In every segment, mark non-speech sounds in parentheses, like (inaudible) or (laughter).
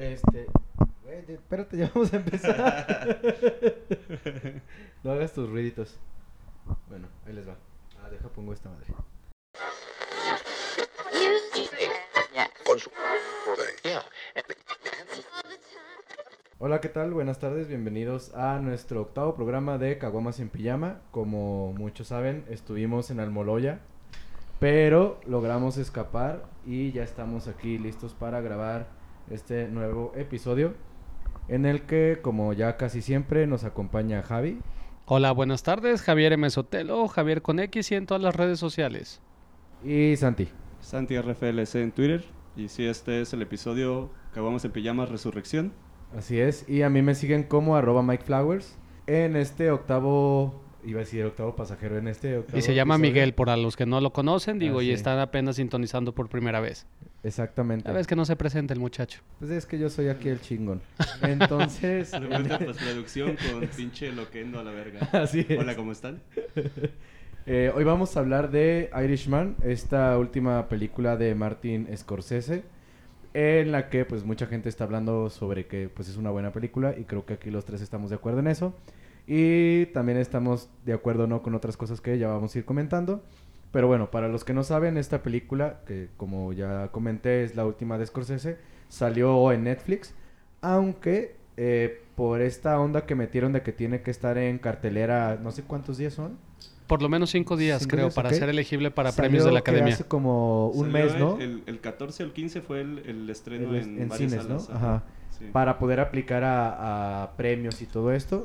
Este. Güey, espérate, (laughs) ya vamos a empezar. (laughs) no hagas tus ruiditos. Bueno, ahí les va. Ah, deja pongo esta madre. Hola, ¿qué tal? Buenas tardes, bienvenidos a nuestro octavo programa de Caguamas en Pijama. Como muchos saben, estuvimos en Almoloya, pero logramos escapar y ya estamos aquí listos para grabar este nuevo episodio en el que, como ya casi siempre, nos acompaña Javi. Hola, buenas tardes. Javier M. Sotelo, Javier con X y en todas las redes sociales. Y Santi. Santi RFLC en Twitter. Y sí, este es el episodio Acabamos en Pijamas Resurrección. Así es, y a mí me siguen como arroba Mike Flowers en este octavo, iba a decir octavo pasajero, en este octavo Y se llama episodio. Miguel, por a los que no lo conocen, digo, Ah, y sí. están apenas sintonizando por primera vez. Exactamente. La vez que no se presenta el muchacho. Pues es que yo soy aquí el chingón. (laughs) Entonces, (laughs) De vuelta en postproducción (laughs) con pinche loquendo a la verga. así es. Hola, ¿cómo están? Eh, hoy vamos a hablar de Irishman, esta última película de Martin Scorsese, en la que pues mucha gente está hablando sobre que pues es una buena película y creo que aquí los tres estamos de acuerdo en eso. Y también estamos de acuerdo no con otras cosas que ya vamos a ir comentando. Pero bueno, para los que no saben, esta película, que como ya comenté es la última de Scorsese, salió en Netflix, aunque eh, por esta onda que metieron de que tiene que estar en cartelera, no sé cuántos días son. Por lo menos cinco días, Cinco creo, días, para ser elegible para Salió premios de la academia. Hace como un Salió mes, ¿no? El, el, el 14 o el 15 fue el, el estreno El- en, en varias cines, ¿no? salas. Ajá. Sí. Para poder aplicar a, a premios y todo esto.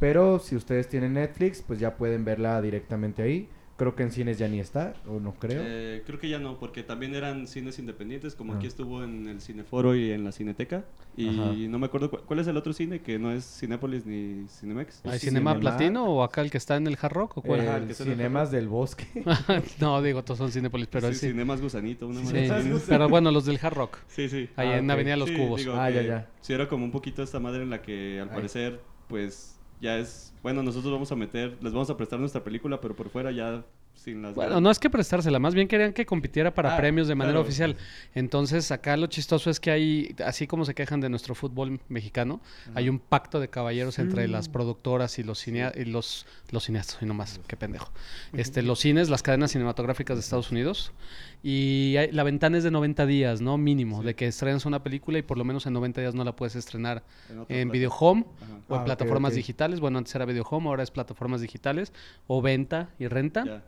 Pero si ustedes tienen Netflix, pues ya pueden verla directamente ahí. Creo que en cines ya ni está, o no creo. Eh, creo que ya no, porque también eran cines independientes, como Ah. aquí estuvo en el Cineforo y en la Cineteca. Y Ajá. no me acuerdo cu- cuál es el otro cine que no es Cinépolis ni Cinemex. ¿Hay Sí, Cinema Cinema. Platino o acá el que está en el Hard Rock o cuál? El el Cinemas del Bosque. (laughs) no, digo, todos son Cinepolis, pero sí, sí. Cinemas Gusanito, una Sí, pero bueno, los del Hard Rock. Sí, sí. Ahí Ah, en ok. Avenida Los Sí, Cubos. digo Ah, ya, ya. Sí, era como un poquito esta madre en la que al Ay. parecer, pues ya es. Bueno, nosotros vamos a meter, les vamos a prestar nuestra película, pero por fuera ya sin las. Bueno, no es que prestársela, más bien querían que compitiera para Ah, premios de manera claro. oficial. Entonces, acá lo chistoso es que hay, así como se quejan de nuestro fútbol mexicano, hay un pacto de caballeros entre las productoras y los cinea y los, los cineastas, y no más, qué pendejo. Este, los cines, las cadenas cinematográficas de Estados Unidos. Y hay- la ventana es de 90 días, ¿no? Mínimo, Sí. de que estrenas una película y por lo menos en 90 días no la puedes estrenar En en Video Home Ajá. o en Ah, plataformas digitales. Bueno, antes era Video Home, ahora es plataformas digitales o venta y renta.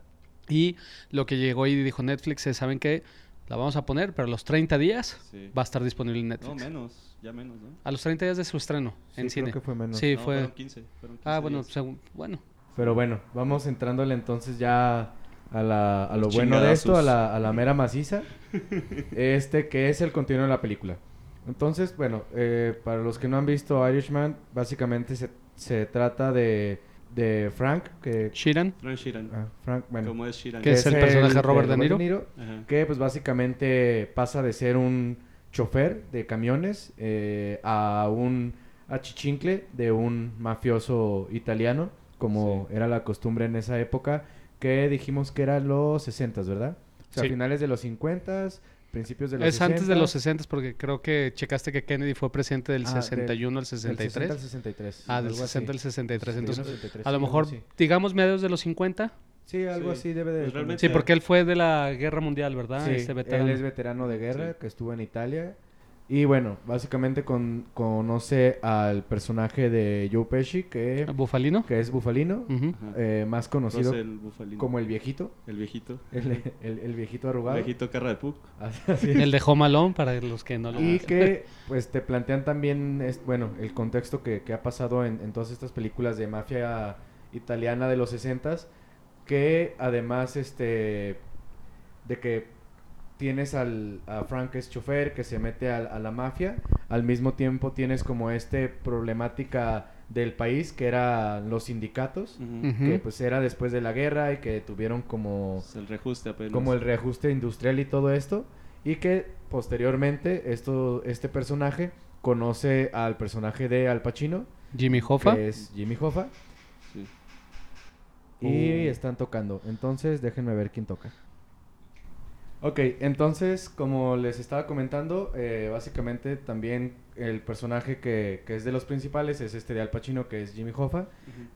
Y lo que llegó y dijo Netflix es, ¿saben qué? La vamos a poner, pero a los 30 días Sí. va a estar disponible en No, Netflix. menos, ya menos, ¿no? a los 30 días de su estreno Sí, en creo cine. que fue menos. Sí, No, fue... Fueron 15. Fueron 15 Ah, bueno, según- bueno. Pero bueno, vamos entrándole entonces ya a, la, a lo Los bueno de esto, a la, a la mera maciza. este que es el continuo de la película. Entonces, bueno, eh, para los que no han visto Irishman, básicamente se, se trata de, de Frank, que... Sheeran, Frank Sheeran. ah, Frank, bueno, ¿Cómo es Sheeran? ¿Qué es el personaje de Robert De Niro? Que pues básicamente pasa de ser un chofer de camiones eh, a un achichincle de un mafioso italiano, como Sí. era la costumbre en esa época, que dijimos que eran los 60, ¿verdad? O sea, Sí. finales de los 50, principios de los es antes de 60s. los 60 porque creo que checaste que Kennedy fue presidente del Ah, del- 61 al Del 60 63. al 63. ah, del algo 60 así. al 63. 61 Entonces, al 63, a lo sí, mejor, así. digamos, mediados de los 50. Sí, algo Sí. así debe de... Pues realmente- Sí, porque él fue de la Guerra Mundial, ¿verdad? Sí, este veterano. él es veterano de guerra Sí. que estuvo en Italia. Y bueno, básicamente con- conoce al personaje de Joe Pesci, que, ¿Bufalino? que es Bufalino, eh, más conocido Bufalino. como el viejito, El viejito. el, el- el viejito arrugado. Viejito cara de Puck. (laughs) Así es. El de Home Alone, para los que no lo Y que (laughs) pues te plantean también, es, bueno, el contexto que, que ha pasado en, en todas estas películas de mafia italiana de los 60 que además este de que tienes al a Frank que es chofer que se mete a, la mafia, al mismo tiempo tienes como este problemática del país que eran los sindicatos, que pues era después de la guerra y que tuvieron como Es el reajuste apenas. como el reajuste industrial y todo esto y que posteriormente esto este personaje conoce al personaje de Al Pacino Jimmy Hoffa. que es Jimmy Hoffa Sí. y Uh. están tocando entonces déjenme ver quién toca Ok, entonces, como les estaba comentando, eh, básicamente también el personaje que, que es de los principales es este de Al Pacino, que es Jimmy Hoffa,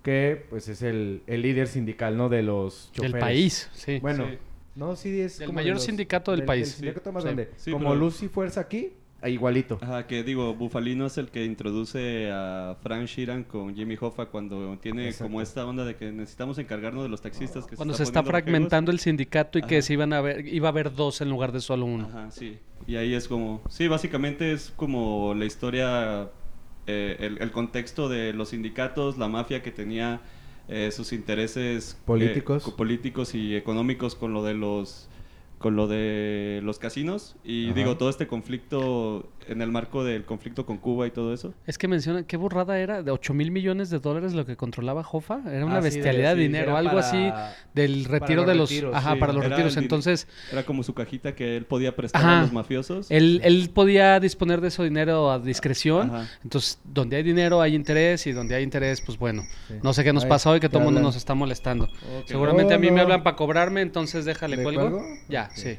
que pues es el, el líder sindical, ¿no? De los choferes. Del país, sí. Bueno, Sí. no, sí es de mayor los- sindicato del país. sindicato más Sí. grande. Sí, como pero- Lucy Fuerza aquí, igualito. Ajá, que digo, Bufalino es el que introduce a Frank Sheeran con Jimmy Hoffa cuando tiene Exacto. como esta onda de que necesitamos encargarnos de los taxistas que Cuando se está fragmentando el sindicato y que se iban a ver, iba a haber dos en lugar de solo uno. Ajá, sí. Y ahí es como, sí, básicamente es como la historia, eh, el, el contexto de los sindicatos, la mafia que tenía eh, sus intereses eh, Políticos. co- políticos y económicos con lo de los con lo de los casinos y Ajá. digo todo este conflicto en el marco del conflicto con Cuba y todo eso. Es que mencionan, qué burrada era, de 8 mil millones de dólares lo que controlaba Jofa. Era una Ah, sí, bestialidad de sí, dinero, algo para- así del retiro los de los... retiros, ajá, sí. para los Era retiros. Entonces, Era como su cajita que él podía prestar Ajá. a los mafiosos. él, él podía disponer de ese dinero a discreción. Ajá. Entonces, donde hay dinero hay interés y donde hay interés, pues bueno. Sí. No sé qué nos Ay, pasa hoy que todo el mundo nos está molestando. Ok. Seguramente a mí Oh, me hablan para cobrarme, entonces déjale ¿Le cuelgo. cuelgo? Ya, sí.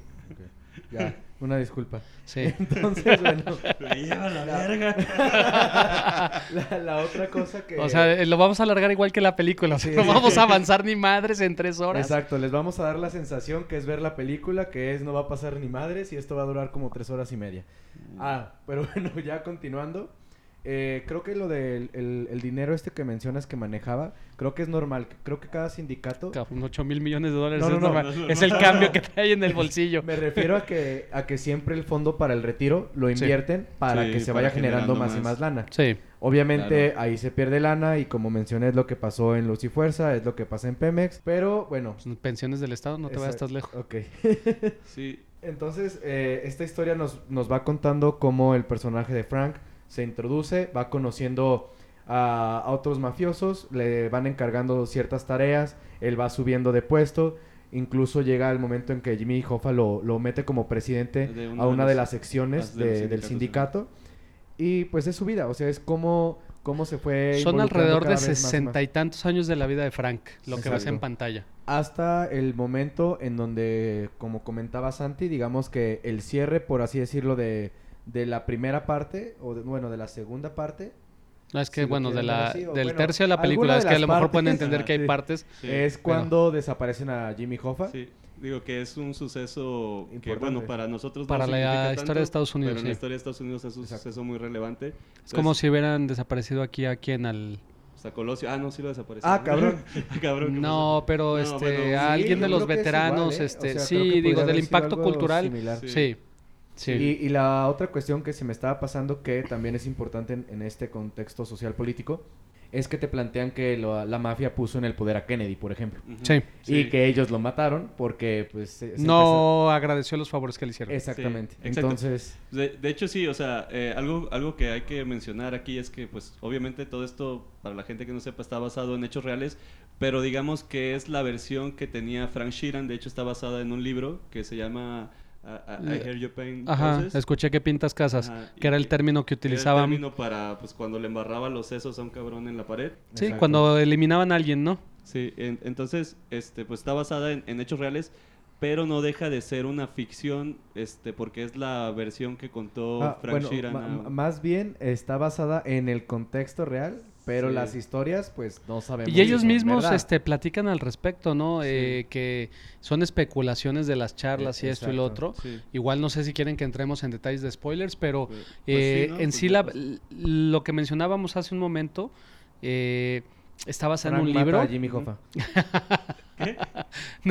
Ya, una disculpa. Sí. (laughs) Entonces, bueno, (laughs) Me lleva la verga. (laughs) la, la otra cosa que... O sea, eh, lo vamos a alargar igual que la película. O sea, Sí, no sí. vamos a avanzar ni madres en tres horas. Exacto, les vamos a dar la sensación que es ver la película, que es no va a pasar ni madres y esto va a durar como tres horas y media. Ah, pero bueno, ya continuando. Eh, creo que lo del el, el dinero este que mencionas que manejaba, creo que es normal. Creo que cada sindicato... Cabrón, 8 mil millones de dólares No, es, no, no, normal. no es normal. es el cambio que trae en el (laughs) bolsillo. Me refiero a que, a que siempre el fondo para el retiro lo Sí. invierten para Sí, que se para vaya generando, generando más y más. lana. Sí. Obviamente Claro. ahí se pierde lana y como mencioné es lo que pasó en Luz y Fuerza, es lo que pasa en Pemex, pero bueno. Pues, Pensiones del Estado, no te vayas tan lejos. Ok. Sí, (laughs) Entonces, eh, esta historia nos, nos va contando cómo el personaje de Frank se introduce, va conociendo a, a otros mafiosos, le van encargando ciertas tareas, él va subiendo de puesto, incluso llega el momento en que Jimmy Hoffa lo, lo mete como presidente una a una de los- las secciones de de- del sindicato. Y pues es su vida, o sea, es como cómo se fue... Son alrededor cada de sesenta y tantos años de la vida de Frank, lo que ves en pantalla. hasta el momento en donde, como comentaba Santi, digamos que el cierre, por así decirlo, de, de la primera parte, o de- bueno, de la segunda parte, No, es que, Si bueno, de la, así, del bueno, tercio de la película, de es que a lo mejor pueden entender que hay Sí. (laughs) partes. sí. es cuando desaparecen a Jimmy Hoffa. Sí, digo que es un suceso que, Importante. bueno, para nosotros no Para la significa historia de Estados Unidos, Pero en la historia de Estados Unidos es un Exacto. suceso muy relevante. Es como si hubieran desaparecido aquí a quien al... O sea, Colosio. Ah, no, sí lo desapareció. Ah, cabrón. (laughs) cabrón. ¿qué No, pasó? pero No, este, bueno, a Sí, alguien de los que veteranos, igual, ¿eh? este, O sea, sí, que digo, del impacto cultural, similar. Sí. sí, sí. Y, y la otra cuestión que se me estaba pasando, que también es importante en, en este contexto social político, es que te plantean que lo- la mafia puso en el poder a Kennedy, por ejemplo. Sí. Y que ellos lo mataron porque, pues... se- se No agradeció los favores que le hicieron. Exactamente. Sí. Entonces... De, de hecho, sí, o sea, eh, algo, algo que hay que mencionar aquí es que, pues, obviamente todo esto, para la gente que no sepa, está basado en hechos reales, pero digamos que es la versión que tenía Frank Sheeran, de hecho está basada en un libro que se llama uh, I Hear You Paint Ajá, Houses. escuché que pintas casas, Ajá, que era el término que Era el utilizaban. término para, pues, cuando le embarraba los sesos a un cabrón en la pared. Sí, Exacto. cuando eliminaban a alguien, ¿no? Sí, en- entonces, este, pues está basada en, en hechos reales, pero no deja de ser una ficción, este, porque es la versión que contó Ah, Frank bueno, Sheeran. más bien está basada en el contexto real, pero Sí. las historias, pues no sabemos. Y ellos mismos verdad. este, platican al respecto, ¿no? Sí. Eh, que son especulaciones de las charlas Eh, y esto y lo otro. Sí. Igual no sé si quieren que entremos en detalles de spoilers, pero Pues- pues eh, sí, ¿no? en Pues sí la- l- lo que mencionábamos hace un momento eh, está basado en un libro. Jimmy Hoffa. (laughs)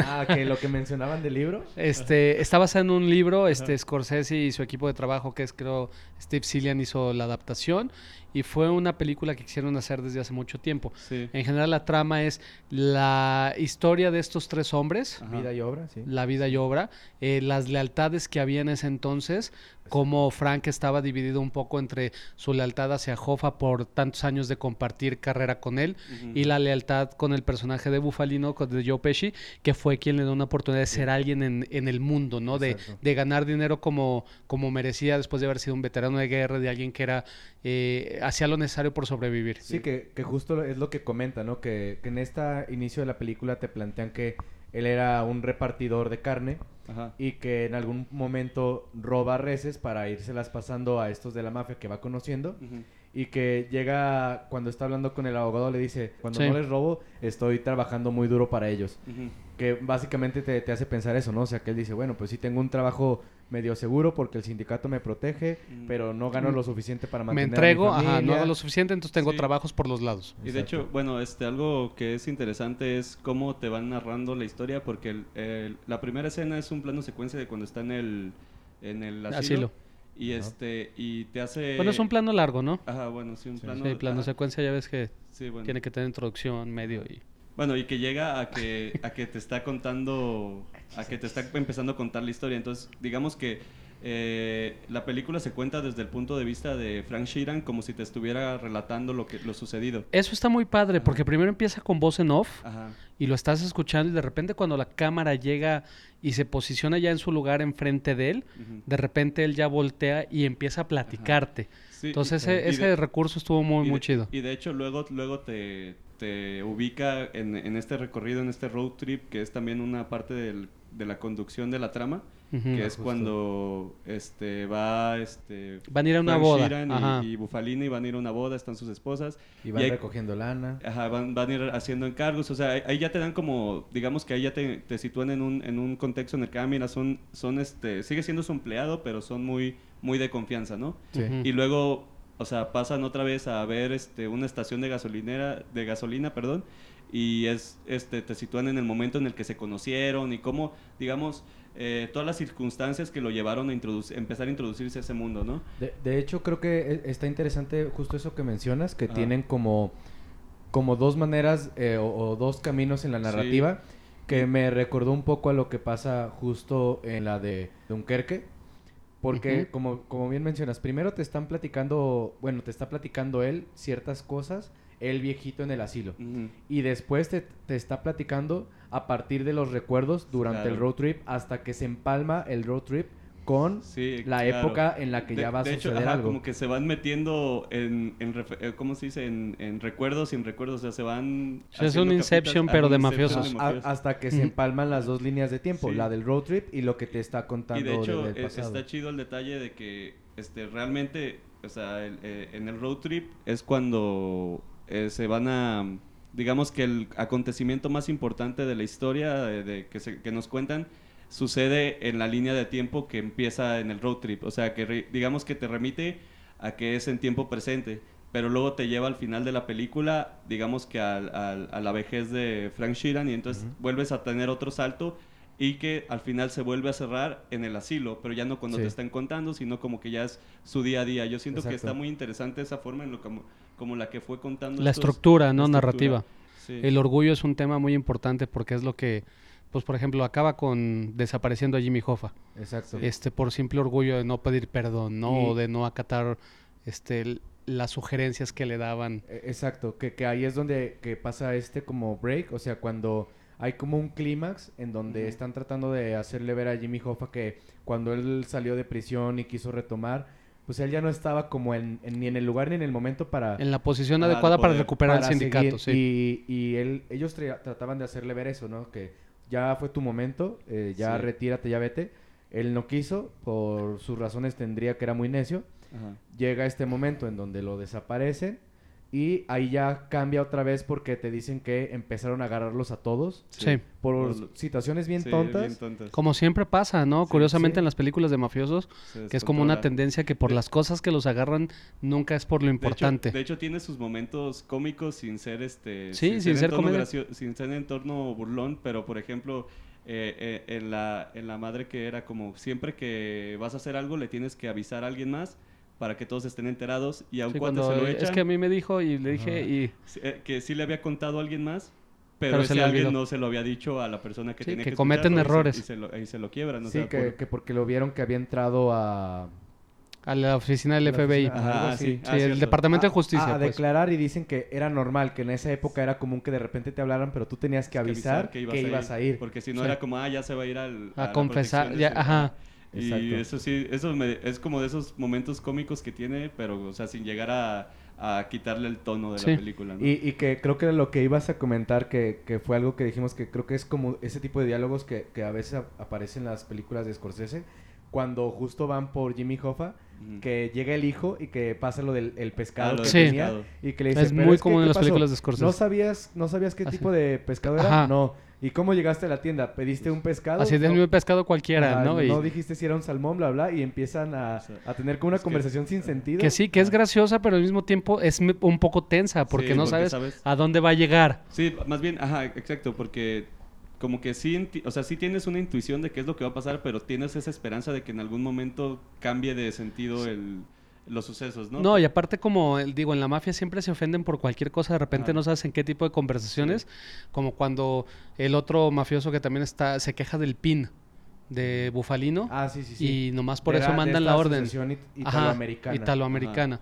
Ah, que lo que mencionaban del libro. Este, está basado en un libro, este Scorsese y su equipo de trabajo, que es creo Steve Cillian hizo la adaptación y fue una película que quisieron hacer desde hace mucho tiempo. Sí. En general la trama es la historia de estos tres hombres, Ajá. Vida y obra, sí. la vida y obra, eh, las lealtades que había en ese entonces, como Frank estaba dividido un poco entre su lealtad hacia Hoffa por tantos años de compartir carrera con él y la lealtad con el personaje de Bufalino, con- de Joe Pesci, que fue quien le dio una oportunidad de ser alguien en, en el mundo, ¿no? De, de ganar dinero como, como merecía después de haber sido un veterano de guerra, de alguien que era eh, hacía lo necesario por sobrevivir. Sí, que, que justo es lo que comenta, ¿no? Que, que en este inicio de la película te plantean que él era un repartidor de carne Ajá. y que en algún momento roba reses para irselas pasando a estos de la mafia que va conociendo y que llega cuando está hablando con el abogado le dice cuando Sí. no les robo estoy trabajando muy duro para ellos que básicamente te, te hace pensar eso no o sea que él dice bueno pues sí tengo un trabajo medio seguro porque el sindicato me protege Mm. pero no gano lo suficiente para Me mantener entrego, a mi ajá, no hago lo suficiente, entonces tengo Sí. trabajos por los lados. Y de hecho, bueno, este, algo que es interesante es cómo te van narrando la historia, porque el- el- la primera escena es un plano secuencia de cuando está en el, en el asilo. Asilo. Y, este, y te hace... Bueno, es un plano largo, ¿no? Ajá, bueno, sí, un Sí. plano... Sí, plano ajá, secuencia ya ves que sí, bueno. tiene que tener introducción, medio y... Bueno, y que llega a que, a que te está contando, a que te está empezando a contar la historia. Entonces, digamos que eh, la película se cuenta desde el punto de vista de Frank Sheeran como si te estuviera relatando lo que lo sucedido. Eso está muy padre, porque primero empieza con voz en off Ajá. y lo estás escuchando y de repente cuando la cámara llega y se posiciona ya en su lugar enfrente de él, de repente él ya voltea y empieza a platicarte. Sí, Entonces y- ese, y ese recurso estuvo muy, muy chido. Y de hecho luego, luego te, te ubica en, en este recorrido, en este road trip, que es también una parte del- de la conducción de la trama, Ujú. que es justo. cuando este, va... Este, Van a ir a una Frank boda. Y- y, Bufalini van a ir a una boda, están sus esposas. y van y hay- recogiendo lana Ajá, van, van a ir haciendo encargos, o sea, ahí- ahí ya te dan como, digamos que ahí ya te, te sitúan en un, en un contexto en el que, ah, mira, son, son este, sigue siendo su empleado, pero son muy, muy de confianza, ¿no? Sí. Ujú. Y luego, o sea, pasan otra vez a ver este, una estación de gasolinera, de gasolina, perdón, y es, este, te sitúan en el momento en el que se conocieron y cómo, digamos, eh, todas las circunstancias que lo llevaron a empezar a introducirse a ese mundo, ¿no? De, de hecho, creo que e- está interesante justo eso que mencionas, que tienen como, como dos maneras eh, o, o dos caminos en la Sí. narrativa, que me recordó un poco a lo que pasa justo en la de Dunkerque. Porque, como, como bien mencionas, primero te están platicando, bueno, te está platicando él ciertas cosas, el viejito en el asilo. Y después te, te está platicando a partir de los recuerdos durante el road trip hasta que se empalma el road trip con Sí, la claro. época en la que De- ya va a de hecho, suceder ajá, algo. como que se van metiendo en, en eh, ¿cómo se dice? En, en recuerdos sin recuerdos, o sea, se van... Es un Inception, ah, pero de mafiosos. de A- mafiosos. hasta que se empalman las dos líneas de tiempo, Sí. la del road trip y lo que te está contando Y de hecho, del pasado. está chido el detalle de que este, realmente, o sea, el- eh, en el road trip es cuando eh, se van a, digamos que el acontecimiento más importante de la historia de, que, se- que nos cuentan sucede en la línea de tiempo que empieza en el road trip. O sea, que re- digamos que te remite a que es en tiempo presente. Pero luego te lleva al final de la película, digamos que al- al- a la vejez de Frank Sheeran y entonces vuelves a tener otro salto y que al final se vuelve a cerrar en el asilo, pero ya no cuando Sí. te están contando, sino como que ya es su día a día. Yo siento que está muy interesante esa forma en lo como, como la que fue contando. La estos- estructura, ¿no? la Narrativa. Sí. El orgullo es un tema muy importante porque es lo que, pues por ejemplo, acaba con desapareciendo a Jimmy Hoffa. Exacto. Este, por simple orgullo de no pedir perdón, ¿no? Y- O de no acatar este, las sugerencias que le daban. Eh, Exacto, que, que ahí es donde que pasa este como break, o sea, cuando hay como un clímax en donde están tratando de hacerle ver a Jimmy Hoffa que cuando él salió de prisión y quiso retomar, pues él ya no estaba como en, en- ni en el lugar ni en el momento para, En la posición de adecuada para recuperar para el sindicato, seguir. sí. Y, y él, ellos tra- trataban de hacerle ver eso, ¿no? Que ya fue tu momento, eh, ya Sí. retírate, ya vete. Él no quiso, por sus razones tendría que era muy necio. Ajá. llega este momento en donde lo desaparecen y ahí ya cambia otra vez porque te dicen que empezaron a agarrarlos a todos Sí. por situaciones bien Sí, tontas. bien tontas. Como siempre pasa, ¿no? Sí, Curiosamente sí. en las películas de mafiosos, que es como una tendencia que por De- las cosas que los agarran nunca es por lo De hecho- importante. De hecho, tiene sus momentos cómicos sin ser este. Sí, sin ser comedia. gracio- sin ser en torno burlón, pero por ejemplo, eh, eh, en, la, en la madre que era como siempre que vas a hacer algo, le tienes que avisar a alguien más para que todos estén enterados y a un Sí, cuate cuando, se lo echan. es que a mí me dijo y le dije Ajá. y eh, que sí le había contado a alguien más, pero, Pero se ese le alguien no se lo había dicho a la persona que Sí, tenía que que, cometen escucharlo y se- errores. Y se, lo, y se lo quiebran. o Sí, sea, que, por- que porque lo vieron que había entrado a... a la oficina del La FBI. oficina- Ajá, ah, sí. Sí, Ah, el cierto. Departamento a- de Justicia. a, a pues. declarar y dicen que era normal, que en esa época era común que de repente te hablaran, pero tú tenías que que avisar que ibas, a, ir. Porque si no Sí. era como, ah, ya se va a ir al, A la confesar, ya, su- ajá. Y Exacto. eso sí, eso me- es como de esos momentos cómicos que tiene, pero, o sea, sin llegar a, a quitarle el tono de Sí. la película, ¿no? Y, y que creo que era lo que ibas a comentar, que, que fue algo que dijimos que creo que es como ese tipo de diálogos que, que a veces ap- aparecen en las películas de Scorsese, cuando justo van por Jimmy Hoffa, que llega el hijo y que pasa lo del el pescado Ah, lo que del tenía pescado. y que le dice, Es "Pero muy común en ¿qué las pasó? películas de Scorsese. ¿No sabías, no sabías qué Así. tipo de pescado era? Ajá. No. ¿Y cómo llegaste a la tienda? ¿Pediste un pescado? Así de No. un pescado cualquiera, ¿no? Y- No dijiste si era un salmón, bla, bla, y empiezan a, a tener como una es que- conversación sin sentido. que sí, que es graciosa, pero al mismo tiempo es un poco tensa porque Sí, no porque sabes, sabes- a dónde va a llegar. Sí, más bien, ajá, exacto, porque como que sí, o sea, sí tienes una intuición de qué es lo que va a pasar, pero tienes esa esperanza de que en algún momento cambie de sentido el, los sucesos, ¿no? ¿no? y aparte como digo, en la mafia siempre se ofenden por cualquier cosa, de repente no sabes en qué tipo de conversaciones, como cuando el otro mafioso que también está se queja del pin de Bufalino Ah, sí, sí, sí. y nomás por De eso mandan esta la orden. Ajá, italoamericana.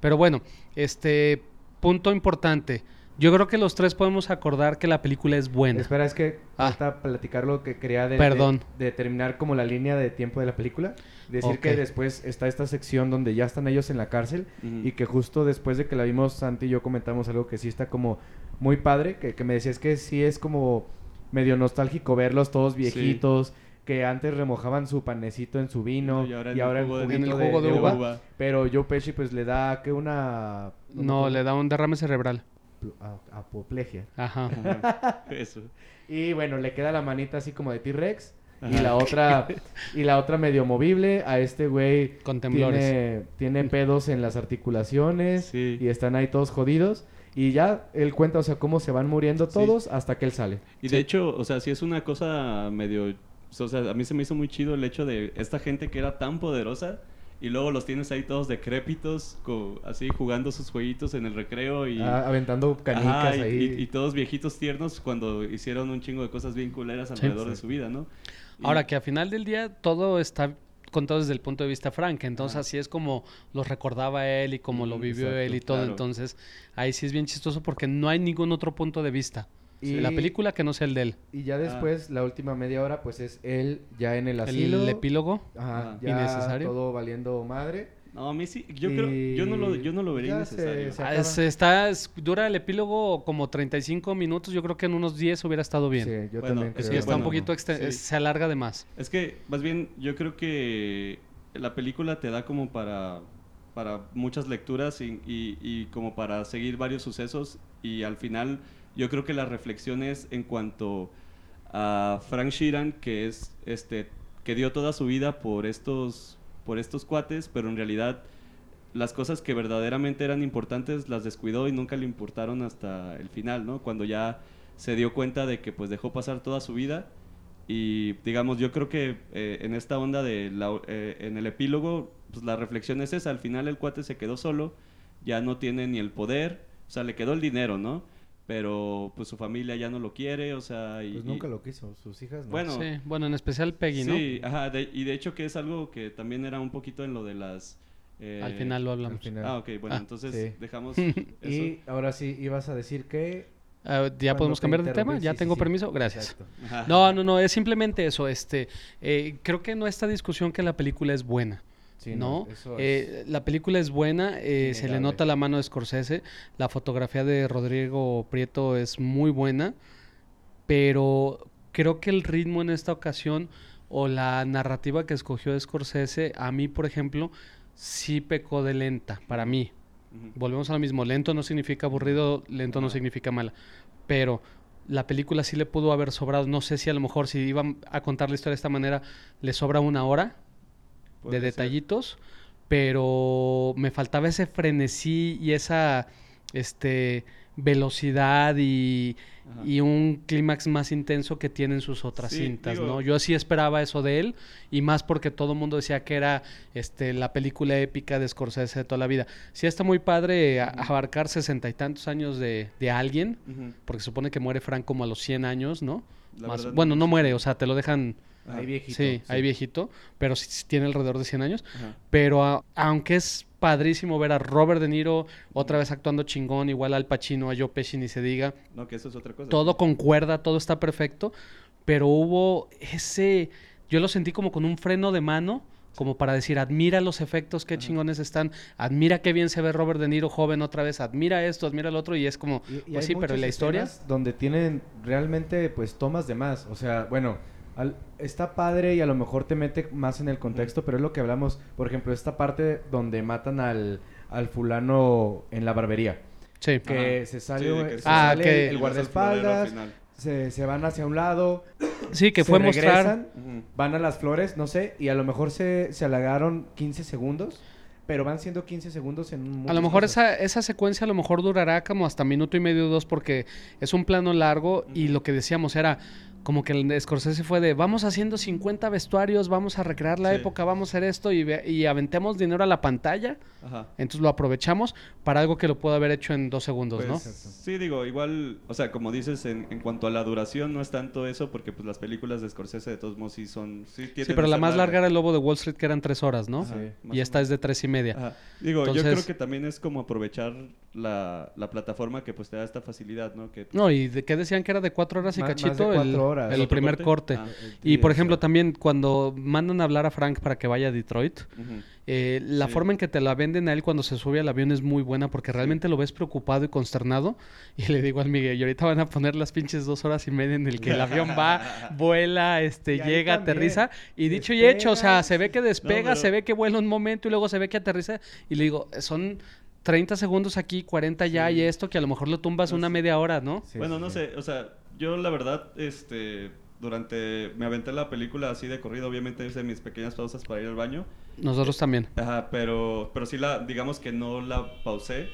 Pero bueno, este punto importante. Yo creo que los tres podemos acordar que la película es buena. Espera, es que Ah. falta platicar lo que quería de, Perdón. de, de terminar como la línea de tiempo de la película. Decir que después está esta sección donde ya están ellos en la cárcel y que justo después de que la vimos, Santi y yo comentamos algo que sí está como muy padre, que, que me decías que sí es como medio nostálgico verlos todos viejitos, que antes remojaban su panecito en su vino y ahora, en el el jugo de- en el jugo de uva. Pero Joe Pesci pues le da que una... No, le da un derrame cerebral. Apoplejia. Ajá. Ajá, Eso. Y bueno, le queda la manita así como de T-Rex. Y la otra, y la otra medio movible. A este güey Con temblores. tiene, tiene pedos en las articulaciones. Sí. Y están ahí todos jodidos. Y ya él cuenta, o sea, cómo se van muriendo Sí. todos hasta que él sale. Y de hecho, o sea, sí es una cosa medio... O sea, a mí se me hizo muy chido el hecho de esta gente que era tan poderosa y luego los tienes ahí todos decrépitos, co- así jugando sus jueguitos en el recreo y... Ah, aventando canicas Ajá, y, ahí. y- y todos viejitos tiernos cuando hicieron un chingo de cosas bien culeras alrededor de sí. su vida, ¿no? Y- Ahora que a final del día todo está contado desde el punto de vista Frank, entonces así es como los recordaba él y como lo Mm, vivió exacto, él y todo, claro. entonces ahí sí es bien chistoso porque no hay ningún otro punto de vista Y- la película que no sea el de él. Y ya después, la última media hora, pues es él ya en el asilo. El epílogo, Ajá, Ajá. ya Innecesario. todo valiendo madre. No, a mí sí, yo creo, yo no lo, yo no lo vería se- innecesario. se ah, acaba. es- está, es- dura el epílogo como 35 minutos, yo creo que en unos 10 hubiera estado bien. Sí, yo Bueno, también es creo. que está un poquito sí. es- se alarga de más. Es que, más bien, yo creo que la película te da como para, para muchas lecturas y, y- y como para seguir varios sucesos y al final yo creo que la reflexión es en cuanto a Frank Sheeran, que es este que dio toda su vida por estos por estos cuates, pero en realidad las cosas que verdaderamente eran importantes las descuidó y nunca le importaron hasta el final, ¿no? Cuando ya se dio cuenta de que pues dejó pasar toda su vida y digamos yo creo que eh, en esta onda de eh, en el epílogo pues la reflexión es esa, al final el cuate se quedó solo, ya no tiene ni el poder, o sea, le quedó el dinero, ¿no? Pero pues su familia ya no lo quiere, o sea, y, Pues y- nunca lo quiso, sus hijas no. Bueno, Sí, bueno, en especial Peggy, ¿no? Sí, ajá, de- y de hecho que es algo que también era un poquito en lo de las... eh, Al final lo hablamos. final. Ah, ok, bueno, Ah. entonces Sí. dejamos (laughs) eso. Y ahora sí, ibas a decir que... Ah, ¿Ya podemos cambiar de tema? ¿Ya sí, tengo sí. permiso? Gracias. No, no, no, es simplemente eso. Este, eh, creo que no esta discusión que la película es buena. Sí, ¿no? Eh, la película es buena, eh, se le nota la mano de Scorsese, la fotografía de Rodrigo Prieto es muy buena, pero creo que el ritmo en esta ocasión o la narrativa que escogió Scorsese, a mí, por ejemplo, sí pecó de lenta, para mí. Volvemos a lo mismo, lento no significa aburrido, lento no significa mala, pero la película sí le pudo haber sobrado, no sé si a lo mejor si iban a contar la historia de esta manera, le sobra una hora de ser. detallitos, pero me faltaba ese frenesí y esa este velocidad y, y un clímax más intenso que tienen sus otras Sí, cintas, digo- ¿no? Yo sí esperaba eso de él y más porque todo el mundo decía que era este la película épica de Scorsese de toda la vida. Sí está muy padre a- abarcar sesenta y tantos años de, de alguien, Ujú. porque se supone que muere Frank como a los 100 años, ¿no? Más- verdad, bueno, no muere, o sea, te lo dejan... Ajá. Ahí viejito. Sí, ahí viejito, pero sí, sí tiene alrededor de 100 años. Ajá. Pero a- aunque es padrísimo ver a Robert De Niro otra vez actuando chingón, igual al Pacino, a Joe Pesci, ni se diga, No, que eso es otra cosa. todo concuerda, todo está perfecto, pero hubo ese, yo lo sentí como con un freno de mano, como para decir, admira los efectos, qué chingones están, admira qué bien se ve Robert De Niro joven otra vez, admira esto, admira lo otro, y es como, Y- y pues hay sí, pero ¿y la muchas historia? Donde tienen realmente, pues, tomas de más. O sea, bueno, al- está padre y a lo mejor te mete más en el contexto, pero es lo que hablamos. Por ejemplo, esta parte donde matan al, al fulano en la barbería. Sí. Que Ajá. se sale, Sí, que se Ah, sale que- el guardaespaldas, se, se van hacia un lado, Sí, que se fue mostrar... regresan, Ujú. van a las flores, no sé, y a lo mejor se, se alargaron 15 segundos, pero van siendo 15 segundos en un A lo mejor esa, esa secuencia a lo mejor durará como hasta minuto y medio dos porque es un plano largo y lo que decíamos era como que el Scorsese fue de vamos haciendo 50 vestuarios, vamos a recrear la Sí. época, vamos a hacer esto y, ve- y aventemos dinero a la pantalla, Ajá. entonces lo aprovechamos para algo que lo pudo haber hecho en dos segundos, Pues, ¿no? Sí, digo, igual, o sea, como dices, en, en cuanto a la duración no es tanto eso, porque pues las películas de Scorsese de todos modos sí son... Sí, Sí, pero la más larga era el Lobo de Wall Street que eran tres horas, ¿no? Ajá, Sí. más Y esta es de tres y media. Ajá. Digo, yo creo que también es como aprovechar la, la plataforma que pues te da esta facilidad, ¿no? Que, pues, No, y de qué decían que era de cuatro horas y Más- más de cachito el, cuatro horas. El ¿El otro primer corte. corte? Ah. Y por ejemplo, también cuando mandan a hablar a Frank para que vaya a Detroit, eh, la Sí. forma en que te la venden a él cuando se sube al avión es muy buena porque realmente lo ves preocupado y consternado. (laughs) Y le digo al Miguel, y ahorita van a poner las pinches dos horas y media en el que el avión va, (laughs) vuela, este, Y llega, aterriza. Y dicho y hecho, o sea, se ve que despega, pero- se ve que vuela un momento y luego se ve que aterriza. Y le digo, son 30 segundos aquí, 40 ya Sí. y esto, que a lo mejor lo tumbas No una media hora, ¿no? Sí, bueno, sí, no sé, o sea, yo la verdad, este, durante, me aventé la película así de corrido, obviamente hice mis pequeñas pausas para ir al baño, Nosotros también. Ajá, pero, pero sí la, digamos que no la pausé,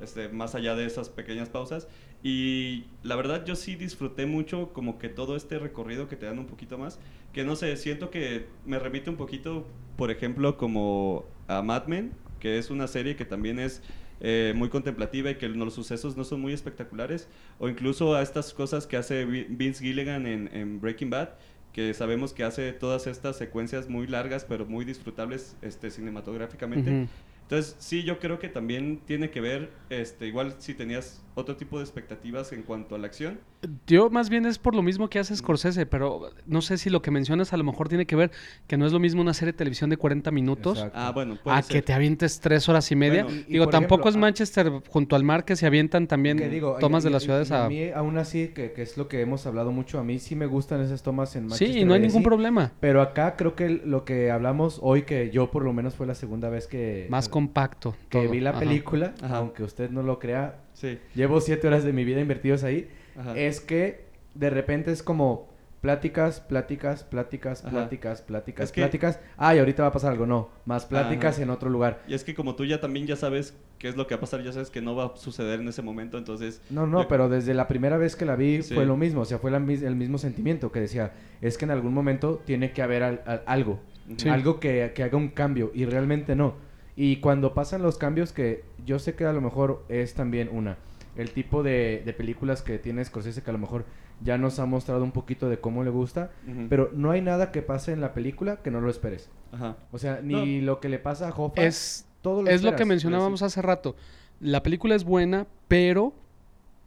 este, más allá de esas pequeñas pausas. Y la verdad yo sí disfruté mucho como que todo este recorrido que te dan un poquito más. Que no sé, siento que me remite un poquito, por ejemplo, como a Mad Men, que es una serie que también es eh, muy contemplativa y que los sucesos no son muy espectaculares. O incluso a estas cosas que hace Vi- Vince Gilligan en, en Breaking Bad, que sabemos que hace todas estas secuencias muy largas pero muy disfrutables este, cinematográficamente. Ujú. Entonces, sí, yo creo que también tiene que ver, este, igual si tenías otro tipo de expectativas en cuanto a la acción. Yo más bien es por lo mismo que hace Scorsese, pero no sé si lo que mencionas a lo mejor tiene que ver que no es lo mismo una serie de televisión de 40 minutos Exacto. Ah, bueno, puede a ser. que te avientes tres horas y media. Bueno, y- y digo, tampoco ejemplo, es a- Manchester junto al mar que se avientan también Que digo, tomas y- de las y- ciudades y a... a mí aún así, que, que es lo que hemos hablado mucho, a mí sí me gustan esas tomas en Manchester. Sí, y no hay ningún problema. Pero acá creo que lo que hablamos hoy, que yo por lo menos fue la segunda vez que, Más compacto. que todo. vi la Ajá. película, Ajá. aunque usted no lo crea, Sí. llevo siete horas de mi vida invertidos ahí, Ajá. es que de repente es como pláticas, pláticas, pláticas, Ajá. pláticas, pláticas, Es que- pláticas. Ah, y ahorita va a pasar algo, no. Más pláticas Ajá. en otro lugar. Y es que como tú ya también ya sabes qué es lo que va a pasar, ya sabes que no va a suceder en ese momento, entonces... No, no, yo- pero desde la primera vez que la vi Sí. fue lo mismo, o sea, fue la el mismo sentimiento que decía, es que en algún momento tiene que haber al- al- algo. Sí. algo que, que haga un cambio y realmente no. Y cuando pasan los cambios que yo sé que a lo mejor es también una, el tipo de, de películas que tiene Scorsese que a lo mejor ya nos ha mostrado un poquito de cómo le gusta, pero no hay nada que pase en la película que no lo esperes. Ajá. O sea, ni lo que le pasa a Hoffa, Es, todo lo es lo que mencionábamos hace rato. La película es buena, pero